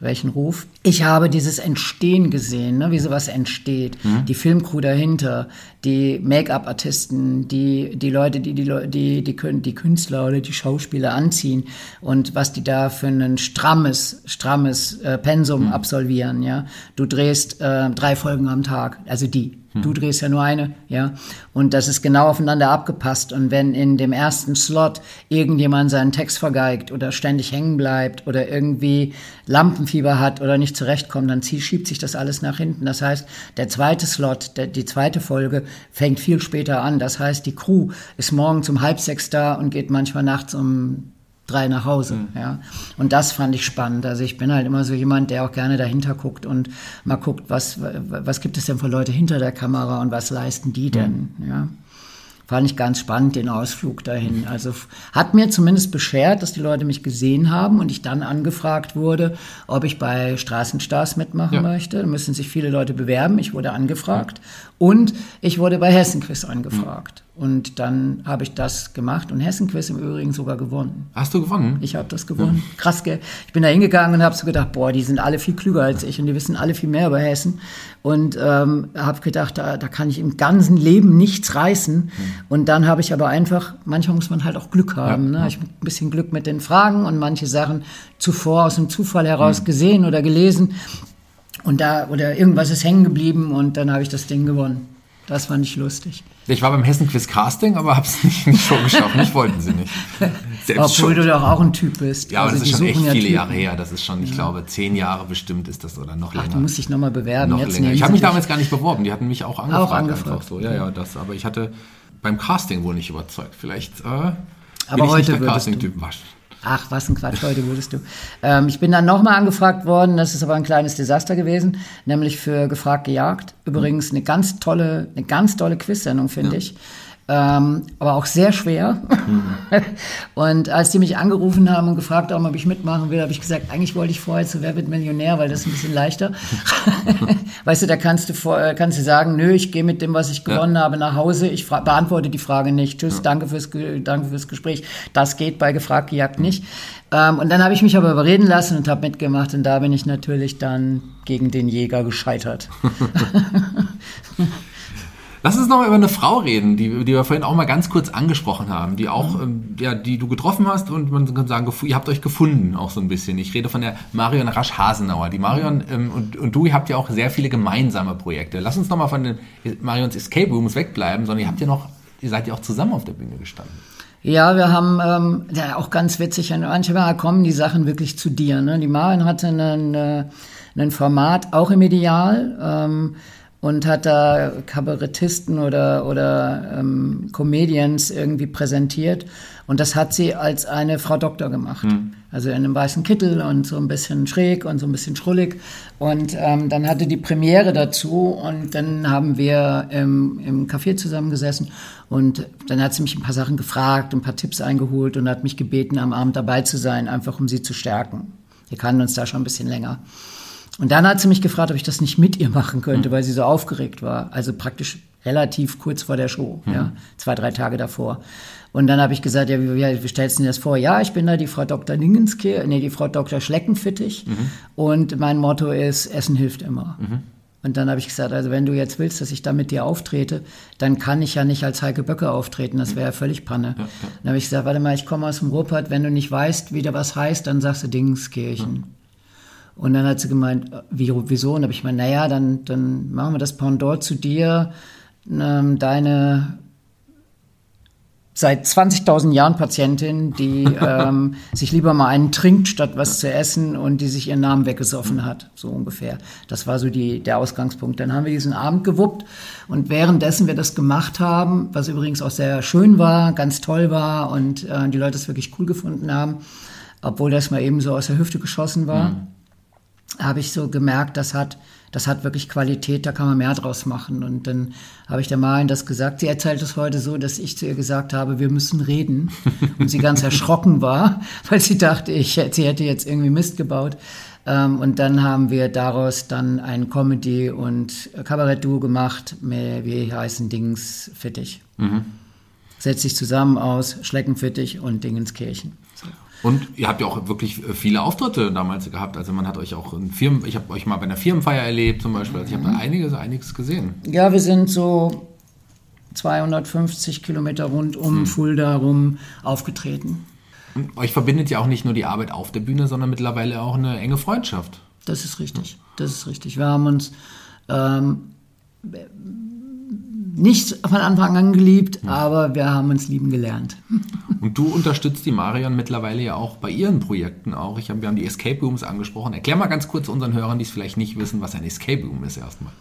welchen Ruf. Ich habe dieses Entstehen gesehen, ne, wie sowas entsteht. Mhm. Die Filmcrew dahinter, die Make-up-Artisten, die, die Leute, die die, die, die, die Künstler oder die Schauspieler anziehen und was die da für ein strammes, strammes äh, Pensum mhm. absolvieren. Ja, Du drehst äh, drei Folgen am Tag, also die. Hm. Du drehst ja nur eine, ja. Und das ist genau aufeinander abgepasst. Und wenn in dem ersten Slot irgendjemand seinen Text vergeigt oder ständig hängen bleibt oder irgendwie Lampenfieber hat oder nicht zurechtkommt, dann schiebt sich das alles nach hinten. Das heißt, der zweite Slot, der, die zweite Folge fängt viel später an. Das heißt, die Crew ist morgens um halb sechs da und geht manchmal nachts um drei nach Hause. Mhm. Ja. Und das fand ich spannend. Also ich bin halt immer so jemand, der auch gerne dahinter guckt und mal guckt, was, was gibt es denn für Leute hinter der Kamera und was leisten die denn? Mhm. Ja. Fand ich ganz spannend, den Ausflug dahin. Also hat mir zumindest beschert, dass die Leute mich gesehen haben und ich dann angefragt wurde, ob ich bei Straßenstars mitmachen ja. möchte. Da müssen sich viele Leute bewerben. Ich wurde angefragt. Und ich wurde bei Hessenquiz angefragt. Mhm. Und dann habe ich das gemacht und Hessenquiz im Übrigen sogar gewonnen. Hast du gewonnen? Ich habe das gewonnen. Ja. Krass, gell? Ich bin da hingegangen und habe so gedacht, boah, die sind alle viel klüger als ich und die wissen alle viel mehr über Hessen. Und ähm, habe gedacht, da, da kann ich im ganzen Leben nichts reißen. Mhm. Und dann habe ich aber einfach, manchmal muss man halt auch Glück haben. Ja. Ne? Ich habe ein bisschen Glück mit den Fragen und manche Sachen zuvor aus dem Zufall heraus mhm. gesehen oder gelesen. Und da, oder irgendwas ist hängen geblieben und dann habe ich das Ding gewonnen. Das fand ich lustig. Ich war beim Hessen Quiz Casting, aber habe es nicht in die Show geschafft. Mich wollten sie nicht. Selbst Obwohl schon. du doch auch ein Typ bist. Ja, aber also das ist schon echt viele Typen. Jahre her. Das ist schon, ich ja. glaube, zehn Jahre bestimmt ist das oder noch länger. Ach, du musst dich nochmal bewerben. Noch Jetzt länger. Ich habe mich damals gar nicht beworben. Die hatten mich auch angefragt. Auch angefragt. So. Ja, ja, das. Aber ich hatte beim Casting wohl nicht überzeugt. Vielleicht äh, aber bin ich heute nicht der Casting-Typ. Ach, was ein Quatsch, heute wurdest du. Ähm, ich bin dann nochmal angefragt worden, das ist aber ein kleines Desaster gewesen, nämlich für Gefragt gejagt. Übrigens eine ganz tolle, eine ganz tolle Quiz-Sendung, finde ja. ich ähm, aber auch sehr schwer. Mhm. Und als die mich angerufen haben und gefragt haben, ob ich mitmachen will, habe ich gesagt, eigentlich wollte ich vorher zu Wer wird Millionär, weil das ist ein bisschen leichter. weißt du, da kannst du, vor, äh, kannst du sagen, nö, ich gehe mit dem, was ich gewonnen ja. habe, nach Hause. Ich beantworte die Frage nicht. Tschüss, ja. danke, fürs, danke fürs Gespräch. Das geht bei Gefragt gejagt nicht. Ähm, und dann habe ich mich aber überreden lassen und habe mitgemacht. Und da bin ich natürlich dann gegen den Jäger gescheitert. Lass uns noch mal über eine Frau reden, die, die wir vorhin auch mal ganz kurz angesprochen haben, die auch, mhm. ähm, ja, die du getroffen hast und man kann sagen, ihr habt euch gefunden auch so ein bisschen. Ich rede von der Marion Rasch-Hasenauer. Die Marion mhm. ähm, und, und du, ihr habt ja auch sehr viele gemeinsame Projekte. Lass uns noch mal von den Marions Escape Rooms wegbleiben, sondern ihr habt ja noch ihr seid ja auch zusammen auf der Bühne gestanden. Ja, wir haben ähm, ja, auch ganz witzig, manchmal kommen die Sachen wirklich zu dir. Ne? Die Maren hatte einen, äh, ein Format, auch im Ideal, ähm, und hat da Kabarettisten oder, oder ähm, Comedians irgendwie präsentiert. Und das hat sie als eine Frau Doktor gemacht. Mhm. Also in einem weißen Kittel und so ein bisschen schräg und so ein bisschen schrullig. Und ähm, dann hatte die Premiere dazu und dann haben wir im, im Café zusammengesessen und dann hat sie mich ein paar Sachen gefragt, ein paar Tipps eingeholt und hat mich gebeten, am Abend dabei zu sein, einfach um sie zu stärken. Wir kannten uns da schon ein bisschen länger. Und dann hat sie mich gefragt, ob ich das nicht mit ihr machen könnte, mhm. weil sie so aufgeregt war. Also praktisch relativ kurz vor der Show, mhm. ja, zwei, drei Tage davor. Und dann habe ich gesagt, ja, wie, wie stellst du dir das vor? Ja, ich bin da die Frau Dr. Dingenske, nee, die Frau Dr. Schleckenfittig. Mhm. Und mein Motto ist, Essen hilft immer. Mhm. Und dann habe ich gesagt, also wenn du jetzt willst, dass ich da mit dir auftrete, dann kann ich ja nicht als Heike Böcke auftreten, das wäre ja völlig Panne. Ja, ja. Dann habe ich gesagt, warte mal, ich komme aus dem Ruhrpott, wenn du nicht weißt, wie da was heißt, dann sagst du Dingenskirchen. Und dann hat sie gemeint, wie, wieso? Und habe ich gemeint, naja, dann, dann machen wir das Pendant zu dir, ähm, deine seit 20.000 Jahren Patientin, die ähm, sich lieber mal einen trinkt, statt was zu essen und die sich ihren Namen weggesoffen hat, so ungefähr. Das war so die, der Ausgangspunkt. Dann haben wir diesen Abend gewuppt und währenddessen wir das gemacht haben, was übrigens auch sehr schön war, ganz toll war und äh, die Leute es wirklich cool gefunden haben, obwohl das mal eben so aus der Hüfte geschossen war. Mhm habe ich so gemerkt, das hat, das hat wirklich Qualität, da kann man mehr draus machen. Und dann habe ich der Malen das gesagt. Sie erzählt es heute so, dass ich zu ihr gesagt habe, wir müssen reden. Und sie ganz erschrocken war, weil sie dachte, ich, sie hätte jetzt irgendwie Mist gebaut. Ähm, und dann haben wir daraus dann ein Comedy- und Kabarett-Duo gemacht, mit, wie heißen Dings Fittich. Mhm. Setzt sich zusammen aus Schleckenfittich und Dingenskirchen. Und ihr habt ja auch wirklich äh, viele Auftritte damals gehabt. Also man hat euch auch in Firmen, ich habe euch mal bei einer Firmenfeier erlebt zum Beispiel. Also ich habe da einiges, einiges gesehen. Ja, wir sind so 250 Kilometer rund um hm. Fulda rum aufgetreten. Und euch verbindet ja auch nicht nur die Arbeit auf der Bühne, sondern mittlerweile auch eine enge Freundschaft. Das ist richtig. Das ist richtig. Wir haben uns ähm, nicht von Anfang an geliebt, ja. aber wir haben uns lieben gelernt. Und du unterstützt die Marion mittlerweile ja auch bei ihren Projekten auch. Ich hab, wir haben die Escape Rooms angesprochen. Erklär mal ganz kurz unseren Hörern, die es vielleicht nicht wissen, was ein Escape Room ist erstmal.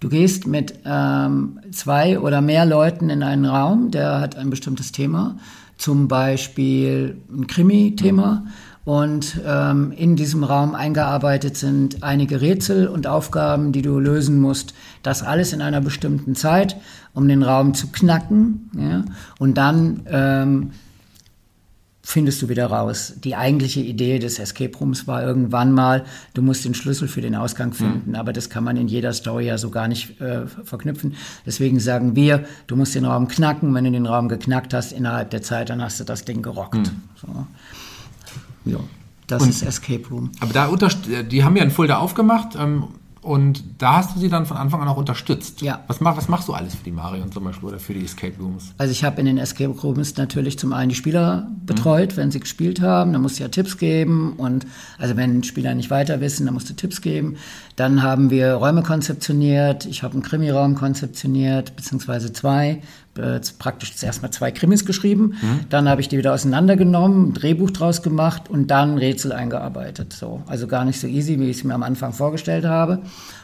Du gehst mit ähm, zwei oder mehr Leuten in einen Raum, der hat ein bestimmtes Thema, zum Beispiel ein Krimi-Thema. Mhm und ähm, in diesem Raum eingearbeitet sind einige Rätsel und Aufgaben, die du lösen musst. Das alles in einer bestimmten Zeit, um den Raum zu knacken. Ja? Und dann ähm, findest du wieder raus. Die eigentliche Idee des Escape Rooms war irgendwann mal, du musst den Schlüssel für den Ausgang finden, mhm. aber das kann man in jeder Story ja so gar nicht äh, verknüpfen. Deswegen sagen wir, du musst den Raum knacken. Wenn du den Raum geknackt hast innerhalb der Zeit, dann hast du das Ding gerockt. Mhm. So. Ja, das und, ist Escape Room. Aber da die haben ja einen Fulda aufgemacht ähm, und da hast du sie dann von Anfang an auch unterstützt. Ja. Was, mach, was machst du alles für die Marion zum Beispiel oder für die Escape Rooms? Also ich habe in den Escape Rooms natürlich zum einen die Spieler betreut, mhm. wenn sie gespielt haben. Da musst du ja Tipps geben und also wenn Spieler nicht weiter wissen, dann musst du Tipps geben. Dann haben wir Räume konzeptioniert. Ich habe einen Krimi-Raum konzeptioniert, beziehungsweise zwei äh, praktisch zuerst mal zwei Krimis geschrieben, mhm. dann habe ich die wieder auseinandergenommen, ein Drehbuch draus gemacht und dann Rätsel eingearbeitet. So, also gar nicht so easy, wie ich es mir am Anfang vorgestellt habe.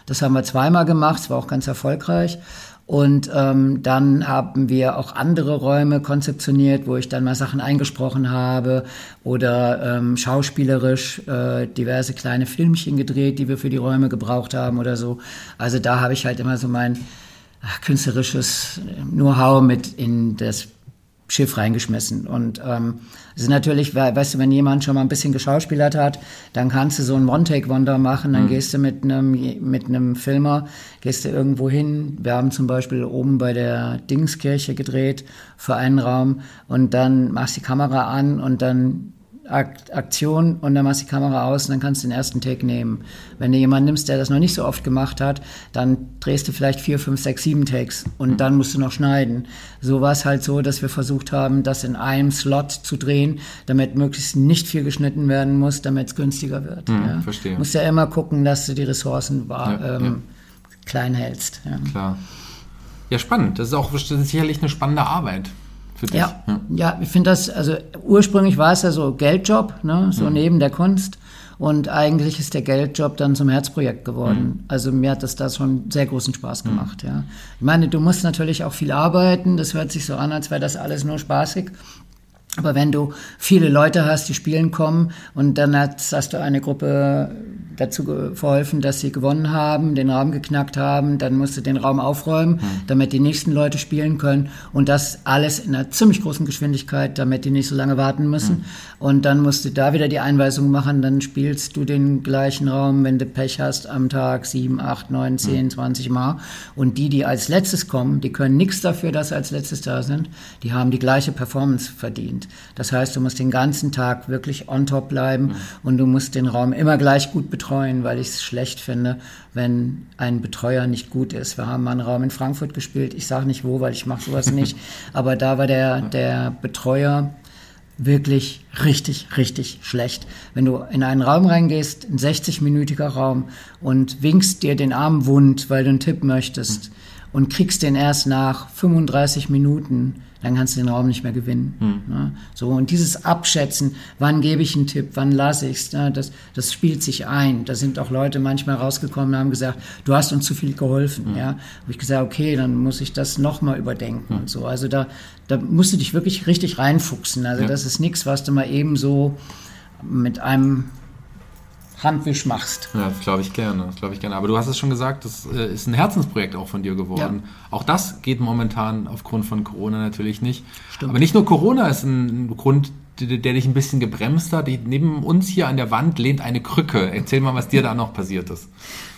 Das haben wir zweimal gemacht, es war auch ganz erfolgreich. Und ähm, dann haben wir auch andere Räume konzeptioniert, wo ich dann mal Sachen eingesprochen habe oder ähm, schauspielerisch äh, diverse kleine Filmchen gedreht, die wir für die Räume gebraucht haben oder so. Also da habe ich halt immer so mein künstlerisches Know-how mit in das Schiff reingeschmissen. Und ähm, es ist natürlich, weißt du, wenn jemand schon mal ein bisschen geschauspielert hat, dann kannst du so ein One-Take-Wonder machen, dann mhm. gehst du mit einem mit einem Filmer, gehst du irgendwo hin. Wir haben zum Beispiel oben bei der Dingskirche gedreht für einen Raum und dann machst du die Kamera an und dann Aktion und dann machst du die Kamera aus und dann kannst du den ersten Take nehmen. Wenn du jemanden nimmst, der das noch nicht so oft gemacht hat, dann drehst du vielleicht vier, fünf, sechs, sieben Takes und mhm. dann musst du noch schneiden. So war es halt so, dass wir versucht haben, das in einem Slot zu drehen, damit möglichst nicht viel geschnitten werden muss, damit es günstiger wird. Mhm, ja. Verstehe. Du musst ja immer gucken, dass du die Ressourcen ja, ähm, ja. klein hältst. Klar. Ja, spannend. Das ist auch sicherlich eine spannende Arbeit. Für dich. Ja, ja. ja ich finde das, also ursprünglich war es ja so Geldjob, ne, so mhm. neben der Kunst. Und eigentlich ist der Geldjob dann zum Herzprojekt geworden. Mhm. Also mir hat das da schon sehr großen Spaß mhm. gemacht, mhm. ja. Ich meine, du musst natürlich auch viel arbeiten. Das hört sich so an, als wäre das alles nur spaßig. Aber wenn du viele Leute hast, die spielen kommen und dann hast, hast du eine Gruppe dazu verholfen, dass sie gewonnen haben, den Raum geknackt haben, dann musst du den Raum aufräumen, mhm. damit die nächsten Leute spielen können und das alles in einer ziemlich großen Geschwindigkeit, damit die nicht so lange warten müssen. Mhm. Und dann musst du da wieder die Einweisung machen, dann spielst du den gleichen Raum, wenn du Pech hast, am Tag sieben, acht, neun, zehn, zwanzig Mal. Und die, die als letztes kommen, die können nichts dafür, dass sie als letztes da sind, die haben die gleiche Performance verdient sind. Das heißt, du musst den ganzen Tag wirklich on top bleiben mhm. und du musst den Raum immer gleich gut betreuen, weil ich es schlecht finde, wenn ein Betreuer nicht gut ist. Wir haben mal einen Raum in Frankfurt gespielt. Ich sage nicht wo, weil ich mache sowas nicht. Aber da war der, der Betreuer wirklich richtig, richtig schlecht. Wenn du in einen Raum reingehst, ein 60-minütiger Raum und winkst dir den Arm wund, weil du einen Tipp möchtest mhm. und kriegst den erst nach 35 Minuten, dann kannst du den Raum nicht mehr gewinnen. Hm. Ne? So, und dieses Abschätzen, wann gebe ich einen Tipp, wann lasse ich es, ne? das, das spielt sich ein. Da sind auch Leute manchmal rausgekommen und haben gesagt, du hast uns zu viel geholfen. Hm. Ja? Habe ich gesagt, okay, dann muss ich das nochmal überdenken hm. und so. Also da, da musst du dich wirklich richtig reinfuchsen. Also ja. das ist nichts, was du mal eben so mit einem Handwisch machst. Ja, das glaube ich gerne. Das glaube ich gerne. Aber du hast es schon gesagt, das äh, ist ein Herzensprojekt auch von dir geworden. Ja. Auch das geht momentan aufgrund von Corona natürlich nicht. Stimmt. Aber nicht nur Corona ist ein Grund, der, der dich ein bisschen gebremst hat. Neben uns hier an der Wand lehnt eine Krücke. Erzähl mal, was dir da noch passiert ist.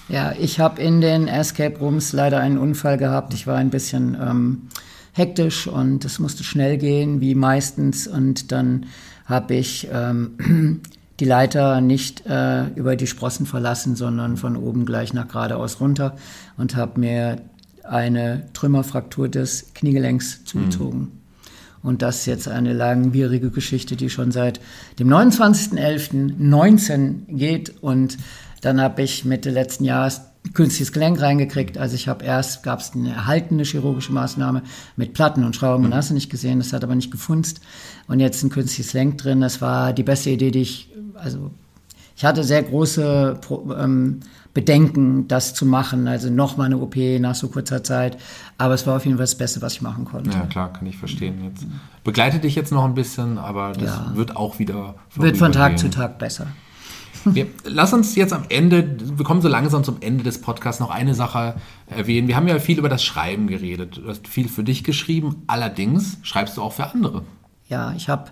Ja, ich habe in den Escape Rooms leider einen Unfall gehabt. Ich war ein bisschen ähm, hektisch und es musste schnell gehen, wie meistens. Und dann habe ich ähm, die Leiter nicht äh, über die Sprossen verlassen, sondern von oben gleich nach geradeaus runter und habe mir eine Trümmerfraktur des Kniegelenks zugezogen. Mhm. Und das ist jetzt eine langwierige Geschichte, die schon seit dem 29.11.19 geht. Und dann habe ich Mitte letzten Jahres künstliches Gelenk reingekriegt. Also ich habe erst, gab es eine erhaltene chirurgische Maßnahme mit Platten und Schrauben, mhm. hast du nicht gesehen, das hat aber nicht gefunzt. Und jetzt ein künstliches Gelenk drin. Das war die beste Idee, die ich, also ich hatte sehr große ähm, Bedenken, das zu machen. Also nochmal eine OP nach so kurzer Zeit. Aber es war auf jeden Fall das Beste, was ich machen konnte. Ja, klar, kann ich verstehen. Jetzt begleitet dich jetzt noch ein bisschen, aber das ja. wird auch wieder. Wird von Tag zu Tag besser. Wir, lass uns jetzt am Ende, wir kommen so langsam zum Ende des Podcasts, noch eine Sache erwähnen. Wir haben ja viel über das Schreiben geredet. Du hast viel für dich geschrieben. Allerdings schreibst du auch für andere. Ja, ich habe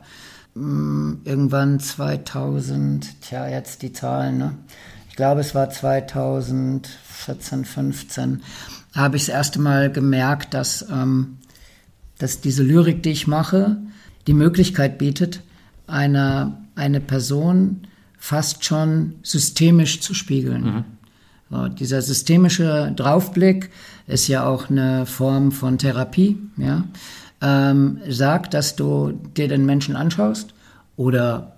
hm, irgendwann 2000, tja, jetzt die Zahlen, ne? Ich glaube, es war 2014, 15, habe ich das erste Mal gemerkt, dass, ähm, dass diese Lyrik, die ich mache, die Möglichkeit bietet, eine, eine Person fast schon systemisch zu spiegeln. Mhm. So, dieser systemische Draufblick ist ja auch eine Form von Therapie, ja. Ähm, sagt, dass du dir den Menschen anschaust oder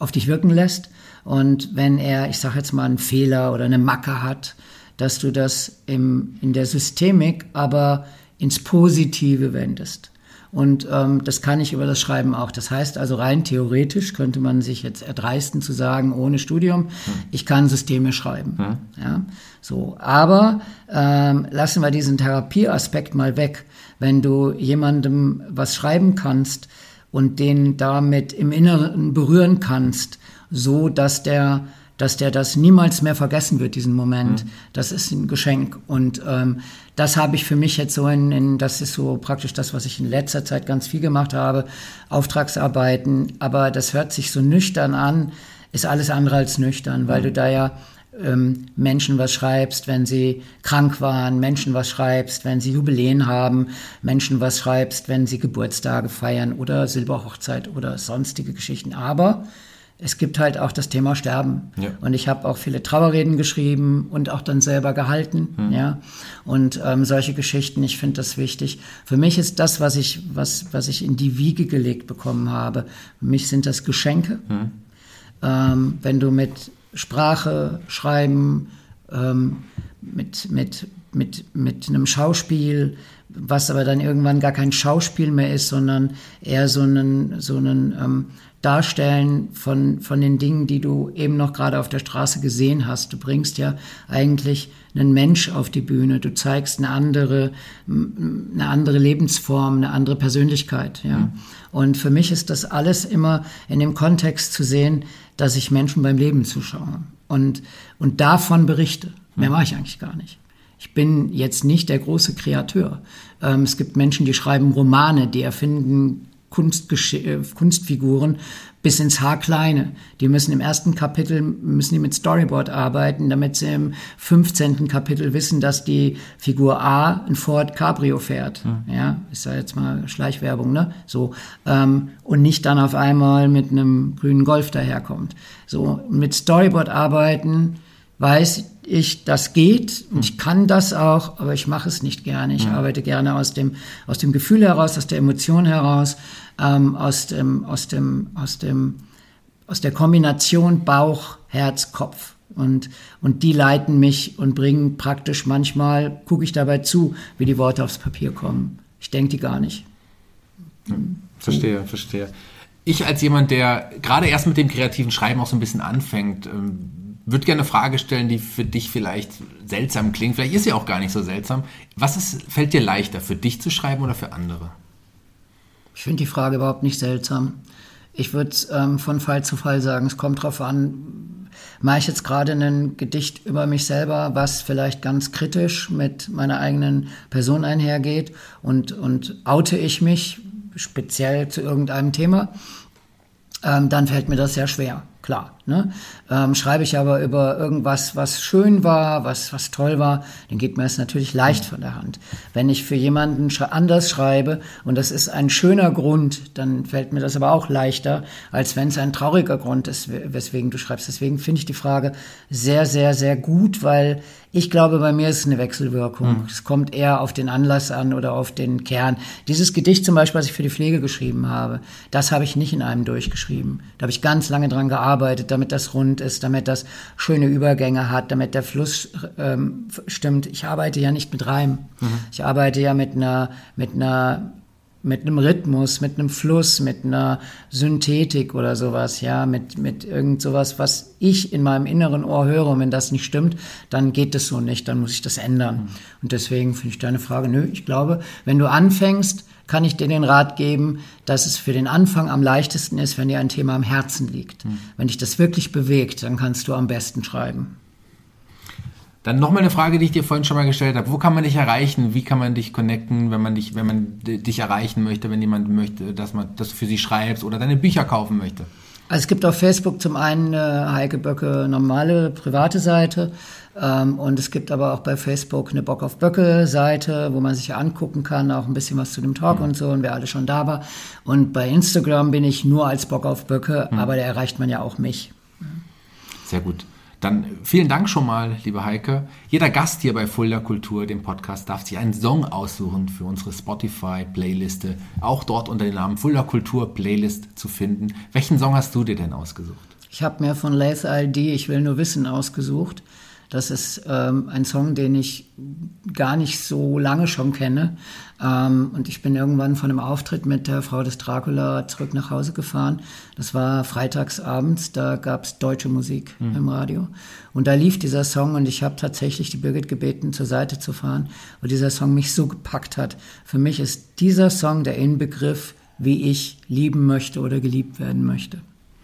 auf dich wirken lässt und wenn er, ich sage jetzt mal, einen Fehler oder eine Macke hat, dass du das im, in der Systemik aber ins Positive wendest. Und ähm, das kann ich über das Schreiben auch. Das heißt also rein theoretisch könnte man sich jetzt erdreisten zu sagen, ohne Studium, hm. ich kann Systeme schreiben. Hm. Ja, so. Aber ähm, lassen wir diesen Therapieaspekt mal weg. Wenn du jemandem was schreiben kannst und den damit im Inneren berühren kannst, so dass der dass der das niemals mehr vergessen wird, diesen Moment. Mhm. Das ist ein Geschenk. Und ähm, das habe ich für mich jetzt so in, in, das ist so praktisch das, was ich in letzter Zeit ganz viel gemacht habe, Auftragsarbeiten. Aber das hört sich so nüchtern an, ist alles andere als nüchtern, weil mhm. du da ja ähm, Menschen was schreibst, wenn sie krank waren, Menschen was schreibst, wenn sie Jubiläen haben, Menschen was schreibst, wenn sie Geburtstage feiern oder Silberhochzeit oder sonstige Geschichten. Aber es gibt halt auch das Thema Sterben. Ja. Und ich habe auch viele Trauerreden geschrieben und auch dann selber gehalten. Mhm. Ja. Und ähm, solche Geschichten, ich finde das wichtig. Für mich ist das, was ich, was, was ich in die Wiege gelegt bekommen habe, für mich sind das Geschenke. Mhm. Ähm, wenn du mit Sprache, Schreiben, ähm, mit, mit, mit, mit einem Schauspiel, was aber dann irgendwann gar kein Schauspiel mehr ist, sondern eher so einen, so einen ähm, Darstellen von, von den Dingen, die du eben noch gerade auf der Straße gesehen hast. Du bringst ja eigentlich einen Mensch auf die Bühne. Du zeigst eine andere, eine andere Lebensform, eine andere Persönlichkeit, ja. Mhm. Und für mich ist das alles immer in dem Kontext zu sehen, dass ich Menschen beim Leben zuschaue und, und davon berichte. Mehr mhm. mache ich eigentlich gar nicht. Ich bin jetzt nicht der große Kreateur. Ähm, es gibt Menschen, die schreiben Romane, die erfinden äh, Kunstfiguren bis ins Haarkleine. Die müssen im ersten Kapitel müssen die mit Storyboard arbeiten, damit sie im 15. Kapitel wissen, dass die Figur A ein Ford Cabrio fährt. Mhm. Ja, ist ja jetzt mal Schleichwerbung, ne? So ähm, und nicht dann auf einmal mit einem grünen Golf daherkommt. So mit Storyboard arbeiten weiß ich, das geht und ich kann das auch, aber ich mache es nicht gerne. Ich mhm. arbeite gerne aus dem, aus dem Gefühl heraus, aus der Emotion heraus, ähm, aus, dem, aus, dem, aus, dem, aus der Kombination Bauch, Herz, Kopf. Und, und die leiten mich und bringen praktisch manchmal, gucke ich dabei zu, wie die Worte aufs Papier kommen. Ich denke die gar nicht. Verstehe, verstehe. Ich als jemand, der gerade erst mit dem kreativen Schreiben auch so ein bisschen anfängt, ähm, würde gerne eine Frage stellen, die für dich vielleicht seltsam klingt. Vielleicht ist sie auch gar nicht so seltsam. Was ist, fällt dir leichter, für dich zu schreiben oder für andere? Ich finde die Frage überhaupt nicht seltsam. Ich würde ähm, von Fall zu Fall sagen, es kommt darauf an, mache ich jetzt gerade ein Gedicht über mich selber, was vielleicht ganz kritisch mit meiner eigenen Person einhergeht und, und oute ich mich speziell zu irgendeinem Thema, ähm, dann fällt mir das sehr schwer klar. Ne? Ähm, schreibe ich aber über irgendwas, was schön war, was, was toll war, dann geht mir es natürlich leicht von der Hand. Wenn ich für jemanden anders schreibe und das ist ein schöner Grund, dann fällt mir das aber auch leichter, als wenn es ein trauriger Grund ist, weswegen du schreibst. Deswegen finde ich die Frage sehr, sehr, sehr gut, weil ich glaube, bei mir ist es eine Wechselwirkung. Mhm. Es kommt eher auf den Anlass an oder auf den Kern. Dieses Gedicht zum Beispiel, was ich für die Pflege geschrieben habe, das habe ich nicht in einem durchgeschrieben. Da habe ich ganz lange dran gearbeitet, damit das rund ist, damit das schöne Übergänge hat, damit der Fluss ähm, stimmt. Ich arbeite ja nicht mit Reim. Mhm. Ich arbeite ja mit einer, mit einer mit einem Rhythmus, mit einem Fluss, mit einer Synthetik oder sowas, ja, mit, mit irgend sowas, was ich in meinem inneren Ohr höre. Und wenn das nicht stimmt, dann geht es so nicht, dann muss ich das ändern. Mhm. Und deswegen finde ich deine Frage, nö, ich glaube, wenn du anfängst, kann ich dir den Rat geben, dass es für den Anfang am leichtesten ist, wenn dir ein Thema am Herzen liegt. Mhm. Wenn dich das wirklich bewegt, dann kannst du am besten schreiben. Dann nochmal eine Frage, die ich dir vorhin schon mal gestellt habe. Wo kann man dich erreichen? Wie kann man dich connecten, wenn man dich, wenn man dich erreichen möchte, wenn jemand möchte, dass man das für sie schreibst oder deine Bücher kaufen möchte? Also es gibt auf Facebook zum einen eine Heike Böcke normale private Seite ähm, und es gibt aber auch bei Facebook eine Bock auf Böcke Seite, wo man sich angucken kann, auch ein bisschen was zu dem Talk mhm. und so und wer alle schon da war. Und bei Instagram bin ich nur als Bock auf Böcke, mhm. aber da erreicht man ja auch mich. Sehr gut. Dann vielen Dank schon mal, liebe Heike. Jeder Gast hier bei Fulda Kultur, dem Podcast, darf sich einen Song aussuchen für unsere Spotify-Playliste. Auch dort unter dem Namen Fulda Kultur Playlist zu finden. Welchen Song hast du dir denn ausgesucht? Ich habe mir von Lace ID Ich will nur wissen ausgesucht. Das ist ähm, ein Song, den ich gar nicht so lange schon kenne. Ähm, und ich bin irgendwann von einem Auftritt mit der Frau des Dracula zurück nach Hause gefahren. Das war freitags abends, da gab es deutsche Musik mhm. im Radio. Und da lief dieser Song und ich habe tatsächlich die Birgit gebeten, zur Seite zu fahren, weil dieser Song mich so gepackt hat. Für mich ist dieser Song der Inbegriff, wie ich lieben möchte oder geliebt werden möchte.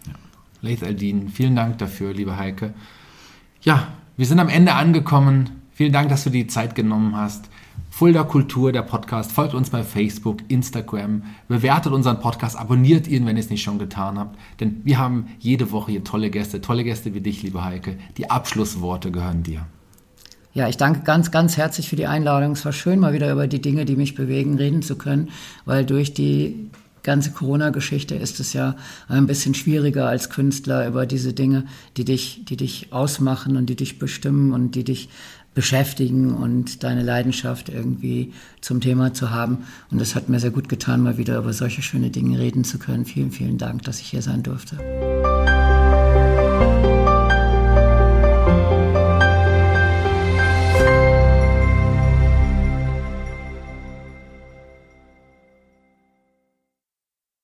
Ja. Leith Aldin, vielen Dank dafür, liebe Heike. Ja, wir sind am Ende angekommen. Vielen Dank, dass du die Zeit genommen hast. Fulda Kultur, der Podcast. Folgt uns bei Facebook, Instagram, bewertet unseren Podcast, abonniert ihn, wenn ihr es nicht schon getan habt. Denn wir haben jede Woche hier tolle Gäste, tolle Gäste wie dich, liebe Heike. Die Abschlussworte gehören dir. Ja, ich danke ganz, ganz herzlich für die Einladung. Es war schön, mal wieder über die Dinge, die mich bewegen, reden zu können, weil durch die ganze Corona-Geschichte ist es ja ein bisschen schwieriger als Künstler über diese Dinge, die dich, die dich ausmachen und die dich bestimmen und die dich beschäftigen und deine Leidenschaft irgendwie zum Thema zu haben. Und es hat mir sehr gut getan, mal wieder über solche schöne Dinge reden zu können. Vielen, vielen Dank, dass ich hier sein durfte.